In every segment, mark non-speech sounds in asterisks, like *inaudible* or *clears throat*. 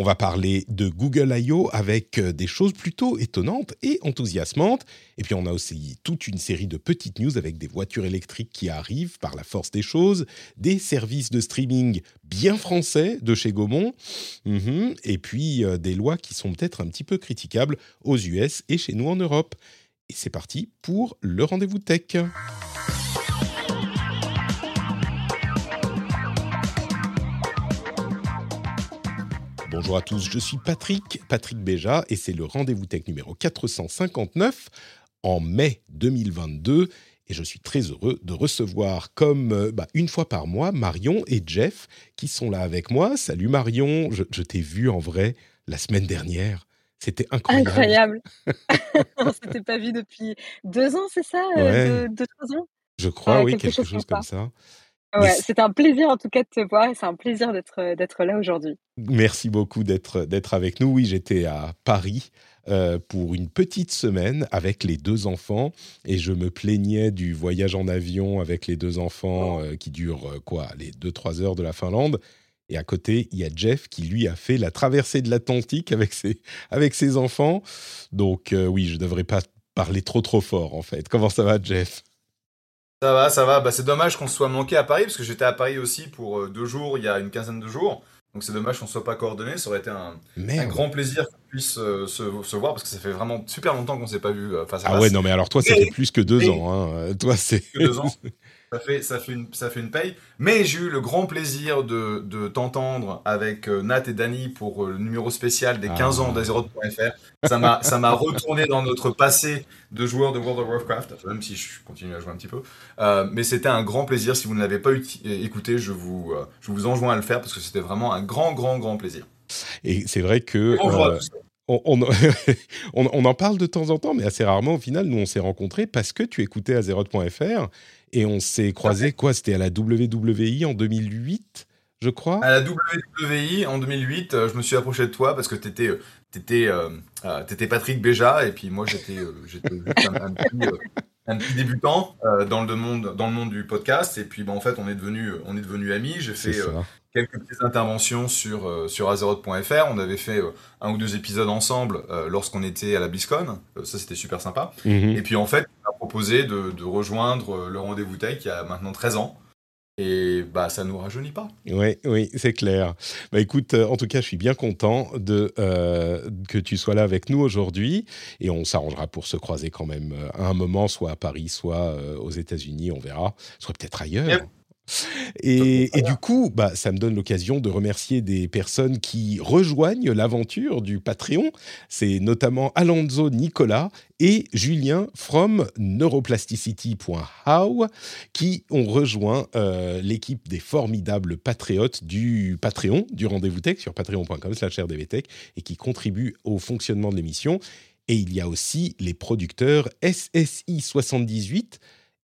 On va parler de Google I.O. avec euh, des choses plutôt étonnantes et enthousiasmantes. Et puis on a aussi toute une série de petites news avec des voitures électriques qui arrivent par la force des choses, des services de streaming bien français de chez Gaumont, Mhm. et puis euh, des lois qui sont peut-être un petit peu critiquables aux US et chez nous en Europe. Et c'est parti pour le rendez-vous tech. Bonjour à tous, je suis Patrick, Patrick Béja, et c'est le rendez-vous tech numéro 459 en mai 2022. Et je suis très heureux de recevoir, comme euh, bah, une fois par mois, Marion et Jeff qui sont là avec moi. Salut Marion, je, je t'ai vu en vrai la semaine dernière. C'était incroyable. Incroyable. *laughs* On s'était pas vu depuis deux ans, c'est ça euh, Ouais. deux, deux, trois ans? Je crois, Ouais, oui, quelque quelque chose chose comme comme ça. Mais Ouais, c- c'était un plaisir en tout cas de te voir et c'est un plaisir d'être euh, d'être là aujourd'hui. Merci beaucoup d'être d'être avec nous. Oui, j'étais à Paris euh, pour une petite semaine avec les deux enfants et je me plaignais du voyage en avion avec les deux enfants euh, qui dure euh, quoi, les deux trois heures de la Finlande. Et à côté, il y a Jeff qui lui a fait la traversée de l'Atlantique avec ses avec ses enfants. Donc oui, je devrais pas parler trop trop fort en fait. Comment ça va, Jeff? Ça va, ça va. Bah, c'est dommage qu'on se soit manqué à Paris, parce que j'étais à Paris aussi pour euh, deux jours, il y a une quinzaine de jours. Donc c'est dommage qu'on ne soit pas coordonnés. Ça aurait été un, grand plaisir qu'on puisse euh, se, se voir, parce que ça fait vraiment super longtemps qu'on ne s'est pas vu euh, face à Ah face. ouais, non mais alors toi, fait plus que deux mais- ans. Hein. Toi, c'est deux ans. *laughs* Ça fait, ça, fait une, ça fait une paye. Mais j'ai eu le grand plaisir de, de t'entendre avec euh, Nat et Dany pour euh, le numéro spécial des 15 Ah. ans d'Azeroth.fr. Ça m'a, ça m'a retourné dans notre passé de joueur de World of Warcraft, même si je continue à jouer un petit peu. Euh, mais c'était un grand plaisir. Si vous ne l'avez pas écouté, je vous, euh, je vous enjoins à le faire parce que c'était vraiment un grand, grand, grand plaisir. Et c'est vrai que Bonjour euh, à tous. on, on, *laughs* on- on en parle de temps en temps, mais assez rarement. Au final, nous, on s'est rencontrés parce que tu écoutais Azeroth.fr et on s'est croisés, quoi C'était à la WWI en 2008, je crois. À la WWI en 2008, euh, je me suis approché de toi parce que t'étais, euh, t'étais, euh, Patrick Béja et puis moi j'étais, euh, un, un petit, euh, un petit débutant euh, dans le monde, dans le monde du podcast et puis bah, en fait on est devenu, on est devenu amis. J'ai fait euh, quelques petites interventions sur euh, sur Azeroth.fr. On avait fait euh, un ou deux épisodes ensemble lorsqu'on était à la BlizzCon. Ça c'était super sympa. Mhm. Et puis en fait, on m'a proposé de, de rejoindre le rendez-vous tech il y a maintenant 13 ans. Et bah ça nous rajeunit pas. Oui, oui, c'est clair. Bah écoute, euh, en tout cas, je suis bien content de euh, que tu sois là avec nous aujourd'hui, et on s'arrangera pour se croiser quand même euh, à un moment, soit à Paris, soit euh, aux États-Unis, on verra, soit peut-être ailleurs. Yep. Et, et du coup, bah, ça me donne l'occasion de remercier des personnes qui rejoignent l'aventure du Patreon. C'est notamment Alonso Nicolas et Julien from neuroplasticity.how qui ont rejoint euh, l'équipe des formidables patriotes du Patreon, du Rendez-vous Tech sur patreon.com slash rdvtech et qui contribuent au fonctionnement de l'émission. Et il y a aussi les producteurs SSI78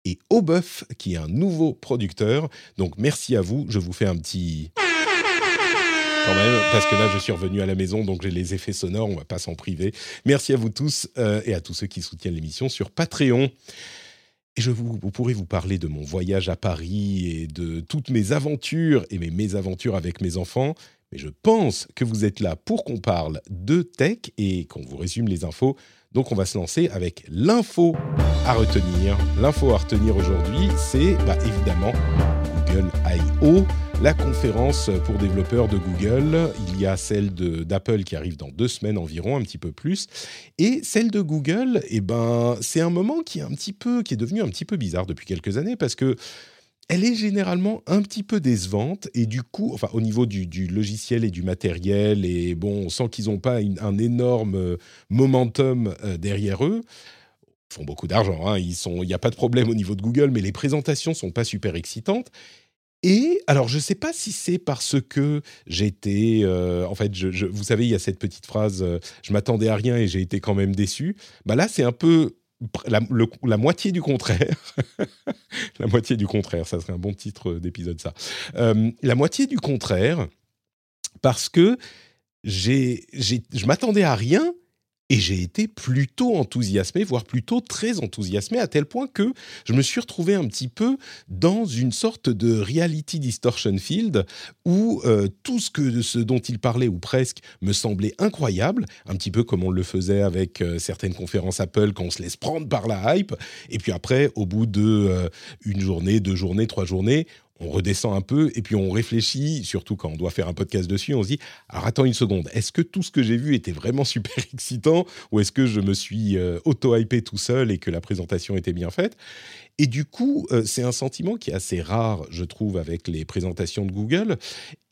et Aubeuf, qui est un nouveau producteur. Donc merci à vous. Je vous fais un petit... Quand même, parce que là, je suis revenu à la maison, donc j'ai les effets sonores, on va pas s'en priver. Merci à vous tous euh, et à tous ceux qui soutiennent l'émission sur Patreon. Et je vous, vous pourrez vous parler de mon voyage à Paris et de toutes mes aventures et mes mésaventures avec mes enfants. Mais je pense que vous êtes là pour qu'on parle de tech et qu'on vous résume les infos. Donc on va se lancer avec l'info à retenir. L'info à retenir aujourd'hui, c'est bah, évidemment Google I.O., la conférence pour développeurs de Google. Il y a celle d'Apple qui arrive dans deux semaines environ, un petit peu plus. Et celle de Google, eh ben, c'est un moment qui est un petit peu, qui est devenu un petit peu bizarre depuis quelques années parce que elle est généralement un petit peu décevante et du coup, enfin au niveau du, logiciel et du matériel et bon, on sent qu'ils n'ont pas un énorme euh, momentum euh, derrière eux. Ils font beaucoup d'argent, hein, ils sont, il n'y a pas de problème au niveau de Google, mais les présentations sont pas super excitantes. Et alors, je ne sais pas si c'est parce que j'étais... Euh, en fait, vous savez, il y a cette petite phrase euh, Je m'attendais à rien et j'ai été quand même déçu ». Bah là, c'est un peu la, la, moitié du contraire. *laughs* la moitié du contraire, ça serait un bon titre d'épisode, ça. Euh, la moitié du contraire, parce que je m'attendais à rien et j'ai été plutôt enthousiasmé, voire plutôt très enthousiasmé, à tel point que je me suis retrouvé un petit peu dans une sorte de reality distortion field où euh, tout ce, que, ce dont il parlait, ou presque, me semblait incroyable, un petit peu comme on le faisait avec euh, certaines conférences Apple quand on se laisse prendre par la hype, et puis après, au bout de euh, journée, deux journées, trois journées, on redescend un peu et puis on réfléchit, surtout quand on doit faire un podcast dessus, on se dit alors attends une seconde, est-ce que tout ce que j'ai vu était vraiment *laughs* super excitant ou est-ce que je me suis euh, auto-hypé tout seul et que la présentation était bien faite? Et du coup, euh, c'est un sentiment qui est assez rare, je trouve, avec les présentations de Google.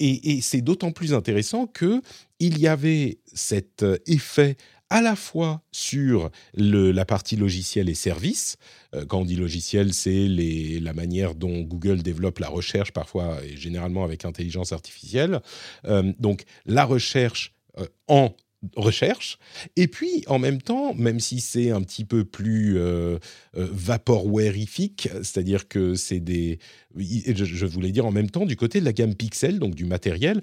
Et, et c'est d'autant plus intéressant que il y avait cet euh, effet à la fois sur la partie logiciel et service. Euh, quand on dit logiciel, c'est la manière dont Google développe la recherche, parfois et généralement avec intelligence artificielle. Euh, donc la recherche euh, en recherche. Et puis, en même temps, même si c'est un petit peu plus euh, vaporwareifique, c'est-à-dire que c'est des... Je, voulais dire en même temps, du côté de la gamme Pixel, donc du matériel,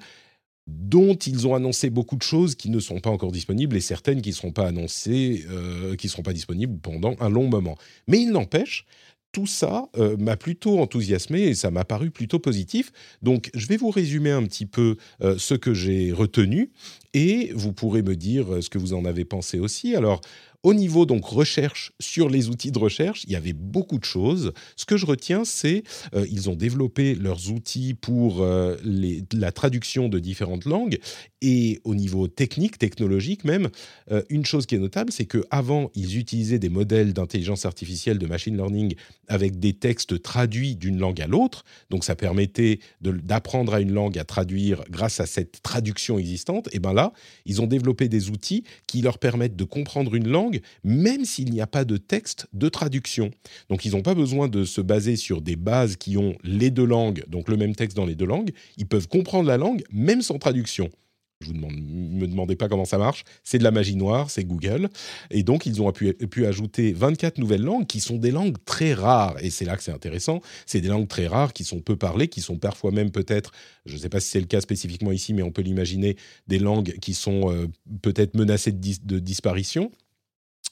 dont ils ont annoncé beaucoup de choses qui ne sont pas encore disponibles et certaines qui ne seront pas annoncées, euh, qui ne seront pas disponibles pendant un long moment. Mais il n'empêche, tout ça euh, m'a plutôt enthousiasmé et ça m'a paru plutôt positif. Donc je vais vous résumer un petit peu euh, ce que j'ai retenu et vous pourrez me dire ce que vous en avez pensé aussi. Alors au niveau donc recherche sur les outils de recherche, il y avait beaucoup de choses. Ce que je retiens, c'est euh, ils ont développé leurs outils pour euh, la traduction de différentes langues et au niveau technique, technologique même, euh, une chose qui est notable, c'est que avant ils utilisaient des modèles d'intelligence artificielle, de machine learning avec des textes traduits d'une langue à l'autre. Donc ça permettait d'apprendre à une langue à traduire grâce à cette traduction existante. Et ben là, ils ont développé des outils qui leur permettent de comprendre une langue même s'il n'y a pas de texte de traduction. Donc ils n'ont pas besoin de se baser sur des bases qui ont les deux langues, donc le même texte dans les deux langues. Ils peuvent comprendre la langue même sans traduction. Je vous demande, me demandez pas comment ça marche. C'est de la magie noire, c'est Google. Et donc, ils ont pu, ajouter 24 nouvelles langues qui sont des langues très rares. Et c'est là que c'est intéressant. C'est des langues très rares qui sont peu parlées, qui sont parfois même peut-être, je ne sais pas si c'est le cas spécifiquement ici, mais on peut l'imaginer, des langues qui sont euh, peut-être menacées de disparition.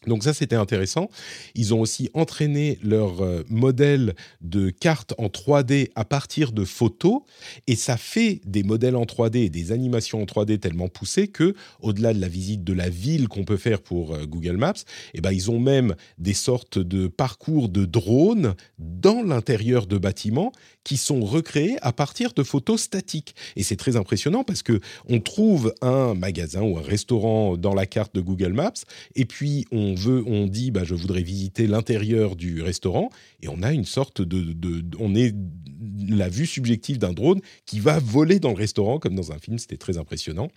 Donc ça, c'était intéressant. Ils ont aussi entraîné leur euh, modèle de carte en 3D à partir de photos, et ça fait des modèles en 3D et des animations en 3D tellement poussées que, au-delà de la visite de la ville qu'on peut faire pour euh, Google Maps, eh ben, ils ont même des sortes de parcours de drones dans l'intérieur de bâtiments qui sont recréés à partir de photos statiques. Et c'est très impressionnant parce que on trouve un magasin ou un restaurant dans la carte de Google Maps, et puis on veut, on dit, bah, je voudrais visiter l'intérieur du restaurant, et on a une sorte de, on est la vue subjective d'un drone qui va voler dans le restaurant comme dans un film. C'était très impressionnant.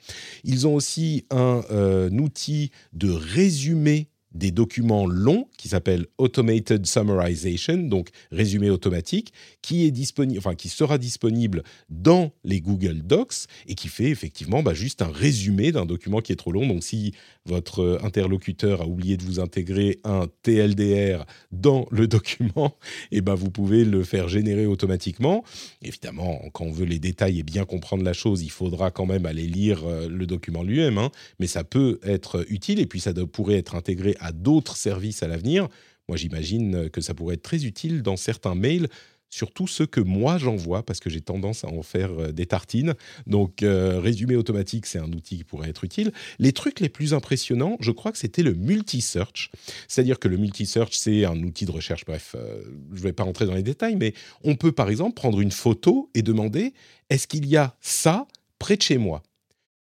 Ils ont aussi un, euh, un outil de résumé des documents longs qui s'appelle Automated Summarization, donc résumé automatique, qui est disponible, enfin qui sera disponible dans les Google Docs et qui fait effectivement bah, juste un résumé d'un document qui est trop long. Donc si votre interlocuteur a oublié de vous intégrer un TLDR dans le document, et *laughs* eh ben vous pouvez le faire générer automatiquement. Évidemment, quand on veut les détails et bien comprendre la chose, il faudra quand même aller lire euh, le document lui-même, hein. mais ça peut être utile et puis ça pourrait être intégré à d'autres services à l'avenir. Moi, j'imagine que ça pourrait être très utile dans certains mails, surtout ceux que moi j'envoie, parce que j'ai tendance à en faire euh, des tartines. Donc, euh, résumé automatique, c'est un outil qui pourrait être utile. Les trucs les plus impressionnants, je crois que c'était le multi-search. C'est-à-dire que le multi-search, c'est un outil de recherche, bref, euh, je ne vais pas rentrer dans les détails, mais on peut par exemple prendre une photo et demander, est-ce qu'il y a ça près de chez moi?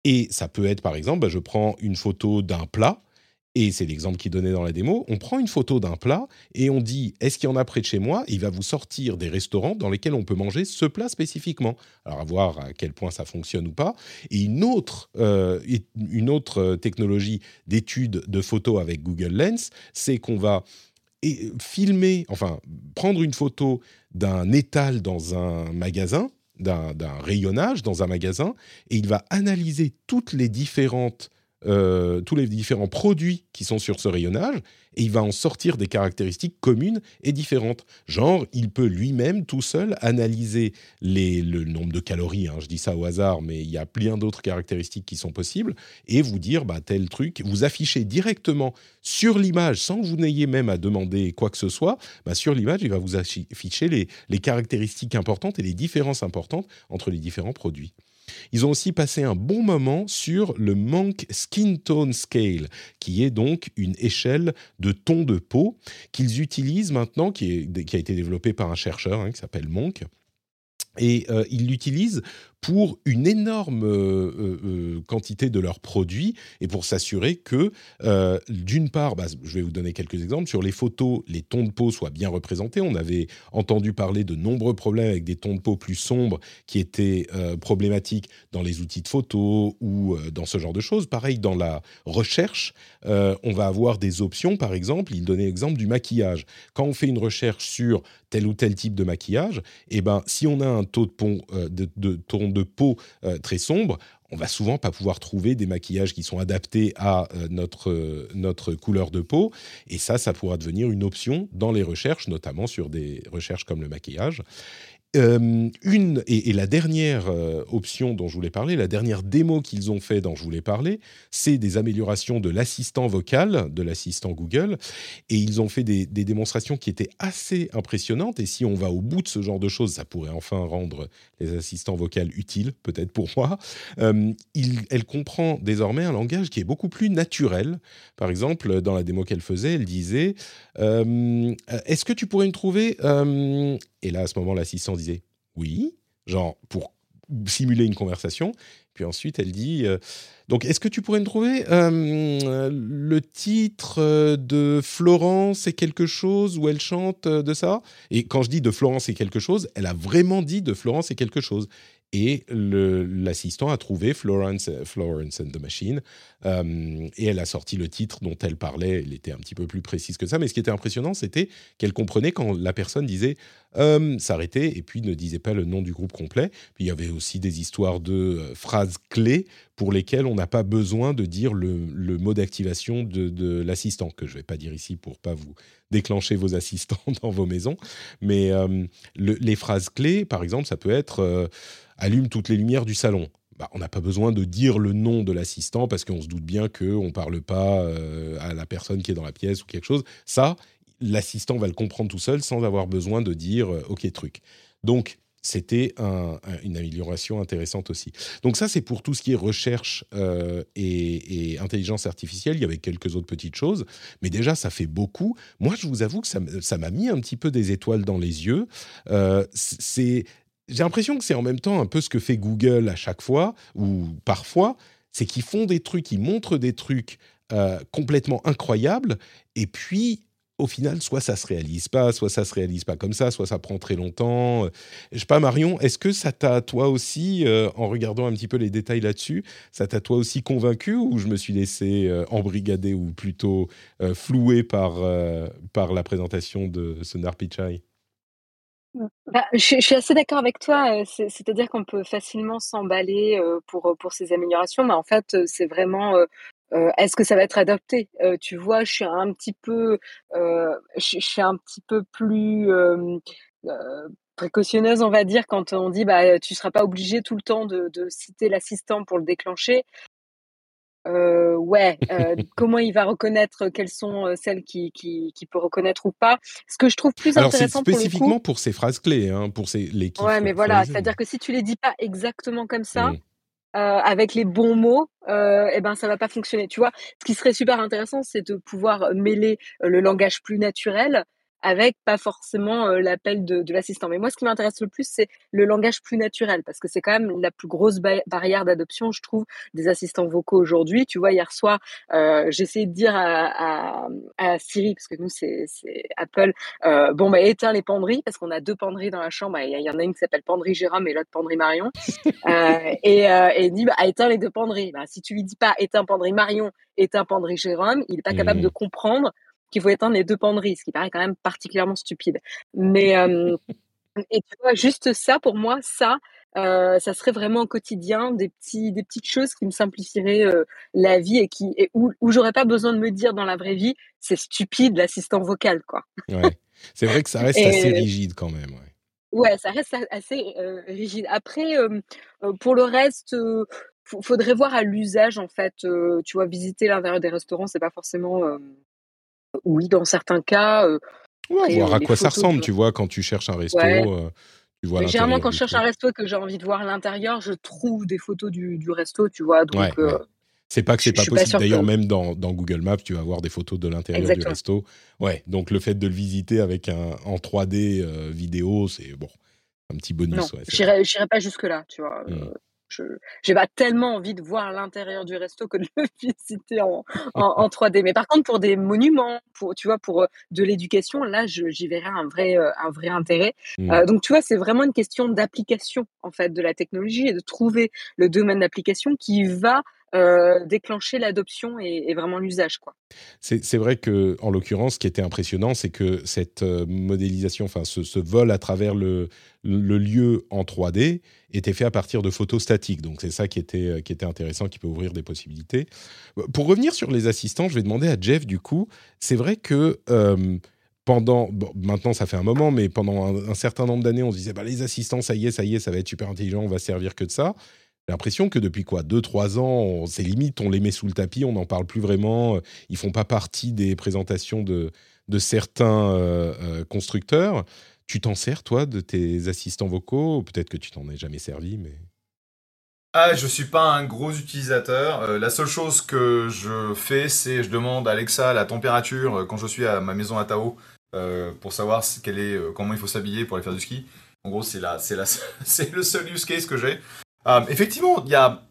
Et ça peut être, par exemple, bah, je prends une photo d'un plat et c'est l'exemple qu'il donnait dans la démo, on prend une photo d'un plat et on dit est-ce qu'il y en a près de chez moi? Il va vous sortir des restaurants dans lesquels on peut manger ce plat spécifiquement. Alors à voir à quel point ça fonctionne ou pas. Et une autre, euh, une autre euh, technologie d'étude de photos avec Google Lens, c'est qu'on va filmer, enfin prendre une photo d'un étal dans un magasin d'un rayonnage dans un magasin et il va analyser toutes les différentes euh, tous les différents produits qui sont sur ce rayonnage et il va en sortir des caractéristiques communes et différentes. Genre, il peut lui-même tout seul analyser le nombre de calories, hein, je dis ça au hasard, mais il y a plein d'autres caractéristiques qui sont possibles, et vous dire bah, tel truc, vous affichez directement sur l'image sans que vous n'ayez même à demander quoi que ce soit, bah, sur l'image, il va vous afficher les caractéristiques importantes et les différences importantes entre les différents produits. Ils ont aussi passé un bon moment sur le Monk Skin Tone Scale, qui est donc une échelle de ton de peau qu'ils utilisent maintenant, qui, a été développé par un chercheur hein, qui s'appelle Monk. Et euh, ils l'utilisent pour une énorme euh, euh, euh, quantité de leurs produits et pour s'assurer que, d'une part, bah, je vais vous donner quelques exemples, sur les photos, les tons de peau soient bien représentés. On avait entendu parler de nombreux problèmes avec des tons de peau plus sombres qui étaient problématiques dans les outils de photo ou dans ce genre de choses. Pareil, dans la recherche, on va avoir des options, par exemple, il donnait l'exemple du maquillage. Quand on fait une recherche sur tel ou tel type de maquillage, eh ben, si on a un taux de, pont, de, de, peau euh, très sombre, on va souvent pas pouvoir trouver des maquillages qui sont adaptés à euh, notre, euh, notre couleur de peau. Et ça, ça pourra devenir une option dans les recherches, notamment sur des recherches comme le maquillage. Euh, une et, la dernière euh, option dont je voulais parler, la dernière démo qu'ils ont fait dont je voulais parler, c'est des améliorations de l'assistant vocal, de l'assistant Google, et ils ont fait des, démonstrations qui étaient assez impressionnantes. Et si on va au bout de ce genre de choses, ça pourrait enfin rendre les assistants vocaux utiles, peut-être pour moi. Euh, elle comprend désormais un langage qui est beaucoup plus naturel. Par exemple, dans la démo qu'elle faisait, elle disait "Est-ce que tu pourrais me trouver et là, à ce moment, l'assistant oui, genre pour simuler une conversation. Puis ensuite, elle dit euh, Donc, est-ce que tu pourrais me trouver euh, le titre euh, de Florence et quelque chose où elle chante de ça? Et quand je dis de Florence et quelque chose, elle a vraiment dit de Florence et quelque chose et l'assistant a trouvé Florence, Florence and the Machine, euh, et elle a sorti le titre dont elle parlait, elle était un petit peu plus précise que ça, mais ce qui était impressionnant, c'était qu'elle comprenait quand la personne disait euh, s'arrêter, et puis ne disait pas le nom du groupe complet. Puis il y avait aussi des histoires de euh, phrases clés pour lesquelles on n'a pas besoin de dire le, mot d'activation de, l'assistant, que je ne vais pas dire ici pour pas vous déclencher vos assistants *laughs* dans vos maisons, mais les phrases clés, par exemple, ça peut être allume toutes les lumières du salon. Bah, on n'a pas besoin de dire le nom de l'assistant parce qu'on se doute bien qu'on ne parle pas euh, à la personne qui est dans la pièce ou quelque chose. Ça, l'assistant va le comprendre tout seul sans avoir besoin de dire euh, OK truc. Donc, c'était une amélioration intéressante aussi. Donc ça, c'est pour tout ce qui est recherche euh, et, intelligence artificielle. Il y avait quelques autres petites choses, mais déjà, ça fait beaucoup. Moi, je vous avoue que ça m'a mis un petit peu des étoiles dans les yeux. c'est j'ai l'impression que c'est en même temps un peu ce que fait Google à chaque fois, ou parfois, c'est qu'ils font des trucs, ils montrent des trucs euh, complètement incroyables, et puis au final, soit ça se réalise pas, soit ça se réalise pas comme ça, soit ça prend très longtemps. Je sais pas, Marion, est-ce que ça t'a toi aussi, euh, en regardant un petit peu les détails là-dessus, ça t'a toi aussi convaincu ou je me suis laissé euh, embrigader ou plutôt floué par, par la présentation de Sundar Pichai? Bah, je suis assez d'accord avec toi, c'est à dire qu'on peut facilement s'emballer, pour, pour ces améliorations, mais en fait, c'est vraiment, est-ce que ça va être adopté? tu vois, je suis un petit peu, je un petit peu plus, précautionneuse, on va dire, quand on dit: «Bah, tu seras pas obligé tout le temps de citer l'assistant pour le déclencher». Euh, ouais, euh, comment il va reconnaître quelles sont euh, celles qui, qui, qui, peut reconnaître ou pas. Ce que je trouve plus Alors intéressant pour spécifiquement pour ces phrases clés, hein, pour ces les Ouais, mais voilà, c'est-à-dire que si tu les dis pas exactement comme ça, mmh. avec les bons mots, euh, eh ben ça va pas fonctionner. Tu vois, ce qui serait super intéressant, c'est de pouvoir mêler le langage plus naturel avec pas forcément l'appel de, de l'assistant. Mais moi, ce qui m'intéresse le plus, c'est le langage plus naturel, parce que c'est quand même la plus grosse barrière d'adoption, je trouve, des assistants vocaux aujourd'hui. Tu vois, hier soir, euh, essayé de dire à, à, à, Siri, parce que nous, c'est Apple, euh, bon, bah, éteins les penderies, parce qu'on a deux penderies dans la chambre. Il y, en a une qui s'appelle Penderie Jérôme et l'autre Penderie Marion. *laughs* euh, et, euh, et dit, bah, éteins les deux penderies. Bah, si tu lui dis pas éteins Penderie Marion, éteins Penderie Jérôme, il est pas capable de mmh. comprendre qu'il faut éteindre les deux penderies, ce qui paraît quand même particulièrement stupide. Mais euh, et tu vois, juste ça, pour moi, ça, ça serait vraiment au quotidien des petits des petites choses qui me simplifieraient, la vie et qui et où où j'aurais pas besoin de me dire dans la vraie vie: «C'est stupide l'assistant vocal», quoi. Ouais. C'est vrai que ça reste assez rigide quand même, ouais. Ouais, ça reste assez, rigide. Après, pour le reste, faudrait voir à l'usage en fait, tu vois? Visiter l'intérieur des restaurants, c'est pas forcément, oui, dans certains cas, voir à quoi ça ressemble, tu vois? Quand tu cherches un resto, tu vois généralement quand je cherche un resto et que j'ai envie de voir l'intérieur, je trouve des photos du du resto, tu vois? Donc c'est pas que c'est pas possible. D'ailleurs, même dans, dans, Google Maps, tu vas voir des photos de l'intérieur du resto. Ouais, donc le fait de le visiter avec un en 3D euh, vidéo, c'est bon, un petit bonus. Non, ouais, j'irai pas jusque là, tu vois. Mmh. Euh, je j'ai pas tellement envie de voir l'intérieur du resto que de le *laughs* visiter en, en, 3D. Mais par contre, pour des monuments, pour tu vois, pour euh, de l'éducation, là, j'y verrais un vrai un vrai intérêt. Mmh. donc tu vois, c'est vraiment une question d'application en fait de la technologie et de trouver le domaine d'application qui va euh, déclencher l'adoption et, vraiment l'usage. C'est vrai que, en l'occurrence, ce qui était impressionnant, c'est que cette euh, modélisation, enfin ce, vol à travers le, le, lieu en 3D, était fait à partir de photos statiques. Donc c'est ça qui était, euh, qui était intéressant, qui peut ouvrir des possibilités. Pour revenir sur les assistants, je vais demander à Jeff, du coup, c'est vrai que... pendant, maintenant ça fait un moment, mais pendant un, certain nombre d'années, on se disait bah, les assistants, ça y est, ça y est, ça va être super intelligent, on va servir que de ça. J'ai l'impression que depuis quoi, 2-3 ans, c'est limite, on les met sous le tapis, on n'en parle plus vraiment. Ils font pas partie des présentations de, de certains euh, euh, constructeurs. Tu t'en sers, toi, de tes assistants vocaux? Peut-être que tu t'en es jamais servi, mais... Ah, je suis pas un gros utilisateur. Euh, la seule chose que je fais, c'est je demande à Alexa la température quand je suis à ma maison à Tao pour savoir est, comment il faut s'habiller pour aller faire du ski. En gros, c'est *laughs* c'est le seul use case que j'ai. Euh, effectivement, il y a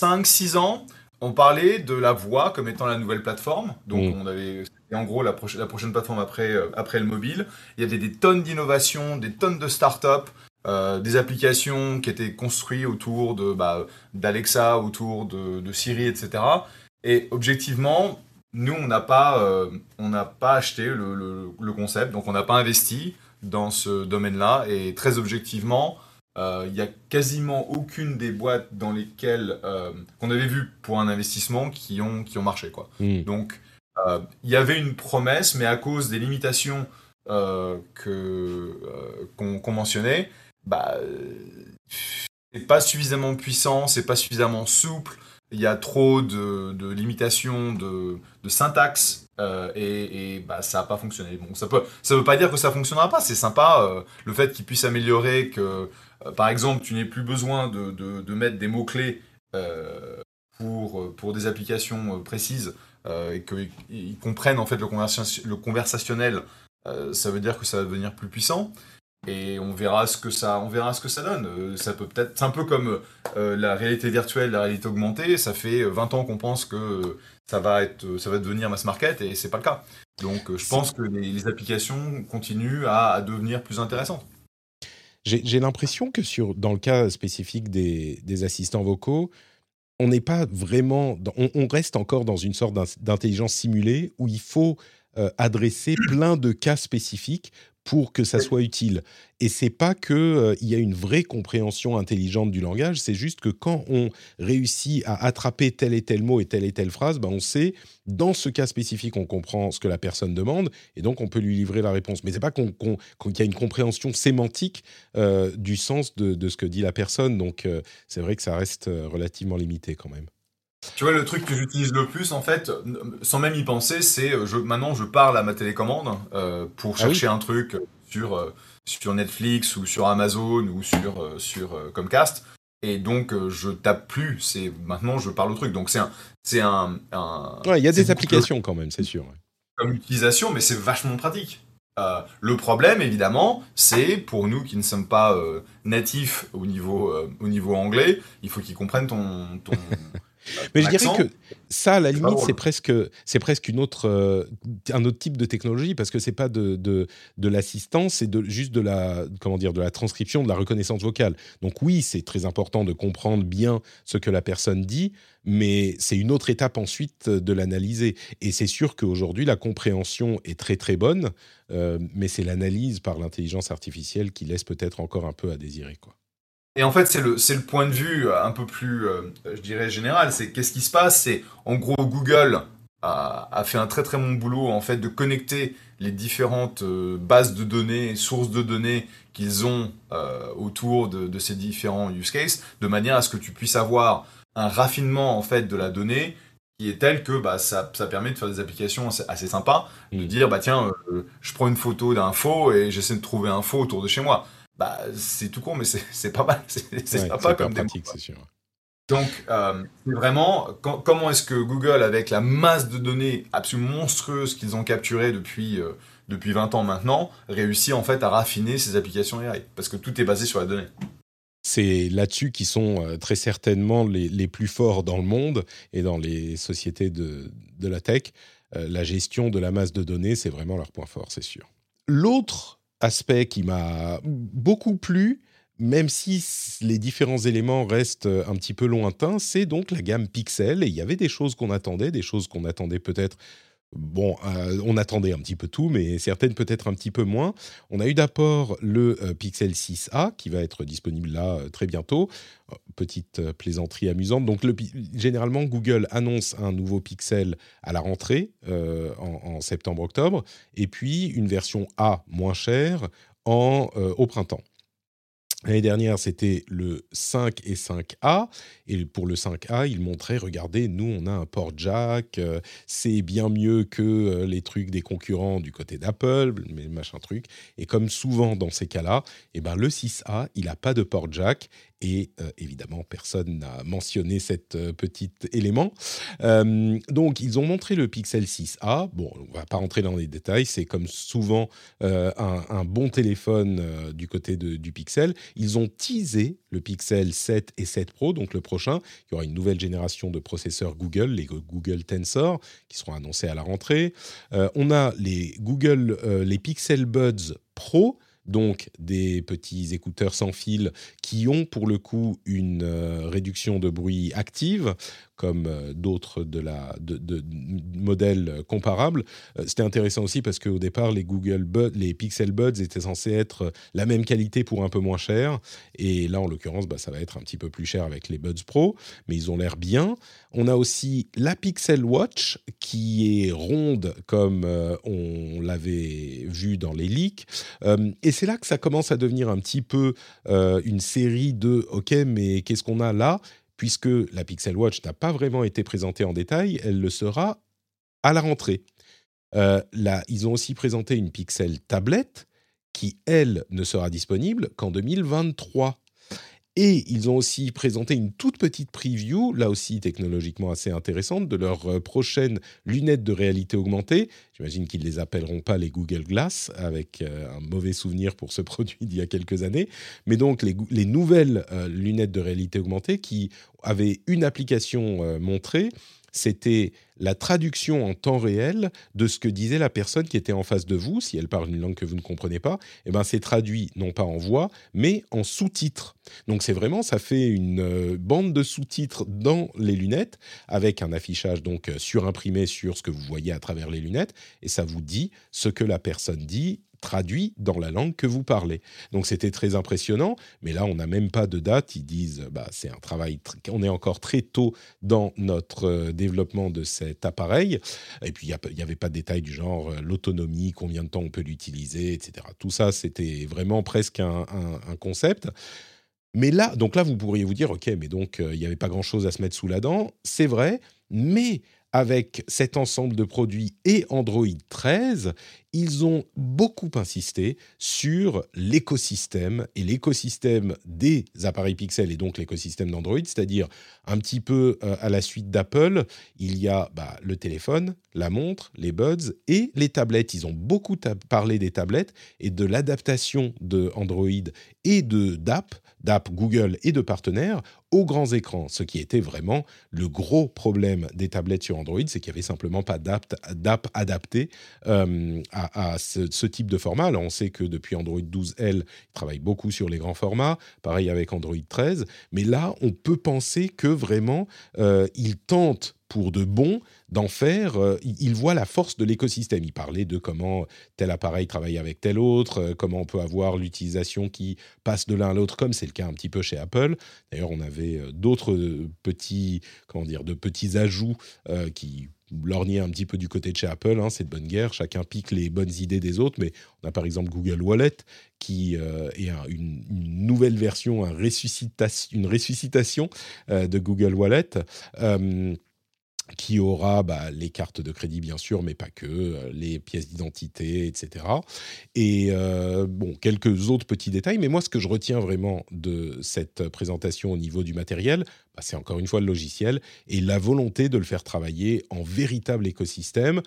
5-6 ans, on parlait de la voix comme étant la nouvelle plateforme. Donc, mm. on avait en gros la, la prochaine plateforme après, euh, après le mobile. Il y avait des tonnes d'innovations, des tonnes de startups, euh, des applications qui étaient construites autour de bah, d'Alexa, autour de, Siri, etc. Et objectivement, nous, on n'a pas, on n'a pas acheté le, le concept, donc on n'a pas investi dans ce domaine-là. Et très objectivement, il euh, n'y a quasiment aucune des boîtes dans lesquelles euh, qu'on avait vu pour un investissement qui ont, qui ont marché. Quoi. Hmm. Donc, euh, il y avait une promesse, mais à cause des limitations que, qu'on, mentionnait, bah, c'est pas suffisamment puissant, c'est pas suffisamment souple, il y a trop de, de limitations de, de syntaxe et, et, bah, ça n'a pas fonctionné. Bon, ça ne ça veut pas dire que ça fonctionnera pas, c'est sympa le fait qu'il puisse améliorer, que euh, par exemple, tu n'as plus besoin de, mettre des mots-clés euh, pour, pour des applications euh, précises et qu'ils comprennent en fait le, le conversationnel, ça veut dire que ça va devenir plus puissant et on verra ce que ça, on verra ce que ça donne. ça peut peut-être, c'est un peu comme la réalité virtuelle, la réalité augmentée. Ça fait 20 ans qu'on pense que ça va être, ça va devenir mass market et c'est pas le cas. Donc, je pense que les, applications continuent à devenir plus intéressantes. J'ai l'impression que sur, dans le cas spécifique des, assistants vocaux, on n'est pas vraiment, on, reste encore dans une sorte d'intelligence simulée où il faut euh, adresser plein de cas spécifiques pour que ça soit utile. Et c'est pas que euh, y a une vraie compréhension intelligente du langage, c'est juste que quand on réussit à attraper tel et tel mot et telle et telle phrase, ben on sait dans ce cas spécifique on comprend ce que la personne demande et donc on peut lui livrer la réponse. Mais c'est pas qu'il y a une compréhension sémantique euh, du sens de, de, ce que dit la personne. Donc euh, c'est vrai que ça reste relativement limité quand même. Tu vois, le truc que j'utilise le plus, en fait, sans même y penser, c'est euh, je, maintenant je parle à ma télécommande euh, pour ah chercher un truc sur, euh, sur Netflix ou sur Amazon ou sur, sur Comcast. Et donc, je tape plus, c'est maintenant je parle au truc. Donc, c'est un. C'est un, il y a des applications quand même, c'est sûr. Comme utilisation, mais c'est vachement pratique. le problème, évidemment, c'est pour nous qui ne sommes pas natifs au niveau, au niveau anglais, il faut qu'ils comprennent ton, ton, Mais je dirais que ça, à la limite, c'est presque, c'est presque une autre, euh, un autre type de technologie parce que c'est pas de, de, de l'assistance, c'est de, juste de la, comment dire, de la transcription, de la reconnaissance vocale. Donc oui, c'est très important de comprendre bien ce que la personne dit, mais c'est une autre étape ensuite de l'analyser. Et c'est sûr qu'aujourd'hui, la compréhension est très très bonne, euh, mais c'est l'analyse par l'intelligence artificielle qui laisse peut-être encore un peu à désirer, quoi. Et en fait, c'est le, c'est le point de vue un peu plus, je dirais, général. C'est qu'est-ce qui se passe? C'est en gros, Google a, a, fait un très très bon boulot en fait de connecter les différentes bases de données, sources de données qu'ils ont autour de, de, ces différents use cases, de manière à ce que tu puisses avoir un raffinement en fait de la donnée qui est tel que bah, ça, ça, permet de faire des applications assez, sympas, de mm. dire bah tiens, euh, je prends une photo d'un faux et j'essaie de trouver un faux autour de chez moi. Bah c'est tout con, mais c'est pas mal, *laughs* c'est sympa comme pratique, c'est sûr. Donc euh, c'est vraiment comment est-ce que Google, avec la masse de données absolument monstrueuse qu'ils ont capturées depuis euh, depuis 20 ans maintenant, réussit en fait à raffiner ses applications AI parce que tout est basé sur la donnée c'est là-dessus qu'ils sont euh, très certainement les, plus forts dans le monde et dans les sociétés de, la tech. La gestion de la masse de données, c'est vraiment leur point fort, c'est sûr. L'autre aspect qui m'a beaucoup plu, même si les différents éléments restent un petit peu lointains, c'est donc la gamme Pixel. Et il y avait des choses qu'on attendait, des choses qu'on attendait peut-être Bon, euh, on attendait un petit peu tout, mais certaines peut-être un petit peu moins. On a eu d'abord le euh, Pixel 6a qui va être disponible là euh, très bientôt. petite plaisanterie amusante. Donc, généralement, Google annonce un nouveau Pixel à la rentrée en, septembre-octobre, et puis une version A moins chère en, au printemps. L'année dernière, c'était le 5 et 5A. Et pour le 5A, il montrait, regardez, nous, on a un port jack, euh, c'est bien mieux que euh, les trucs des concurrents du côté d'Apple, mais machin truc. Et comme souvent dans ces cas-là, eh ben, le 6A, il n'a pas de port jack et euh, évidemment, personne n'a mentionné cet euh, petit élément. Euh, donc, ils ont montré le Pixel 6a. Bon, on va pas rentrer dans les détails. C'est comme souvent un, bon téléphone du côté du Pixel. Ils ont teasé le Pixel 7 et 7 Pro, donc le prochain. Il y aura une nouvelle génération de processeurs Google, les Google Tensor, qui seront annoncés à la rentrée. on a les Google, les Pixel Buds Pro donc des petits écouteurs sans fil qui ont pour le coup une euh, réduction de bruit active comme euh, d'autres de la de, modèles comparables. Euh, c'était intéressant aussi parce qu'au départ, les Google les Pixel Buds étaient censés être la même qualité pour un peu moins cher. Et là, en l'occurrence, bah, ça va être un petit peu plus cher avec les Buds Pro, mais ils ont l'air bien. On a aussi la Pixel Watch qui est ronde comme euh, on l'avait vu dans les leaks. et c'est là que ça commence à devenir un petit peu une série de OK, mais qu'est-ce qu'on a là? Puisque la Pixel Watch n'a pas vraiment été présentée en détail, elle le sera à la rentrée. Euh, là, ils ont aussi présenté une Pixel tablette qui, elle, ne sera disponible qu'en 2023. Et ils ont aussi présenté une toute petite preview, là aussi technologiquement assez intéressante, de leurs euh, prochaines lunettes de réalité augmentée. J'imagine qu'ils ne les appelleront pas les Google Glass, avec euh, un mauvais souvenir pour ce *laughs* produit d'il y a quelques années. Mais donc les, nouvelles euh, lunettes de réalité augmentée qui avaient une application montrée c'était la traduction en temps réel de ce que disait la personne qui était en face de vous. Si elle parle une langue que vous ne comprenez pas, eh ben c'est traduit non pas en voix, mais en sous-titres. Donc c'est vraiment, ça fait une euh, bande de sous-titres dans les lunettes avec un affichage donc euh, surimprimé sur ce que vous voyez à travers les lunettes et ça vous dit ce que la personne dit traduit dans la langue que vous parlez. Donc c'était très impressionnant, mais là on n'a même pas de date. Ils disent bah c'est un travail, on est encore très tôt dans notre euh, développement de cet appareil. Et puis il n'y avait pas de détails du genre euh, l'autonomie, combien de temps on peut l'utiliser, etc. Tout ça c'était vraiment presque un, concept. Mais là, donc là, vous pourriez vous dire, ok, mais donc euh, il n'y avait pas grand-chose à se mettre sous la dent. C'est vrai, mais avec cet ensemble de produits et Android 13, ils ont beaucoup insisté sur l'écosystème et l'écosystème des appareils Pixel et donc l'écosystème d'Android, c'est-à-dire un petit peu euh, à la suite d'Apple, il y a bah, le téléphone, la montre, les buds et les tablettes. Ils ont beaucoup parlé des tablettes et de l'adaptation de Android et de d'app, d'app Google et de partenaires aux grands écrans. Ce qui était vraiment le gros problème des tablettes sur Android, c'est qu'il n'y avait simplement pas d'app adaptée euh, à à, ce, type de format. On sait que depuis Android 12L, ils travaillent beaucoup sur les grands formats, pareil avec Android 13, mais là, on peut penser que vraiment, euh, ils tentent pour de bon d'en faire, euh, il voit la force de l'écosystème. Il parlait de comment tel appareil travaille avec tel autre, euh, comment on peut avoir l'utilisation qui passe de l'un à l'autre, comme c'est le cas un petit peu chez Apple. D'ailleurs, on avait euh, d'autres petits, comment dire, de petits ajouts qui lorgnaient un petit peu du côté de chez Apple. Hein, c'est de bonne guerre, chacun pique les bonnes idées des autres, mais on a par exemple Google Wallet qui est une, nouvelle version, un une ressuscitation de Google Wallet qui aura bah, les cartes de crédit bien sûr, mais pas que, euh, les pièces d'identité, etc. Et euh, bon, quelques autres petits détails, mais moi ce que je retiens vraiment de cette présentation au niveau du matériel, bah, c'est encore une fois le logiciel et la volonté de le faire travailler en véritable écosystème.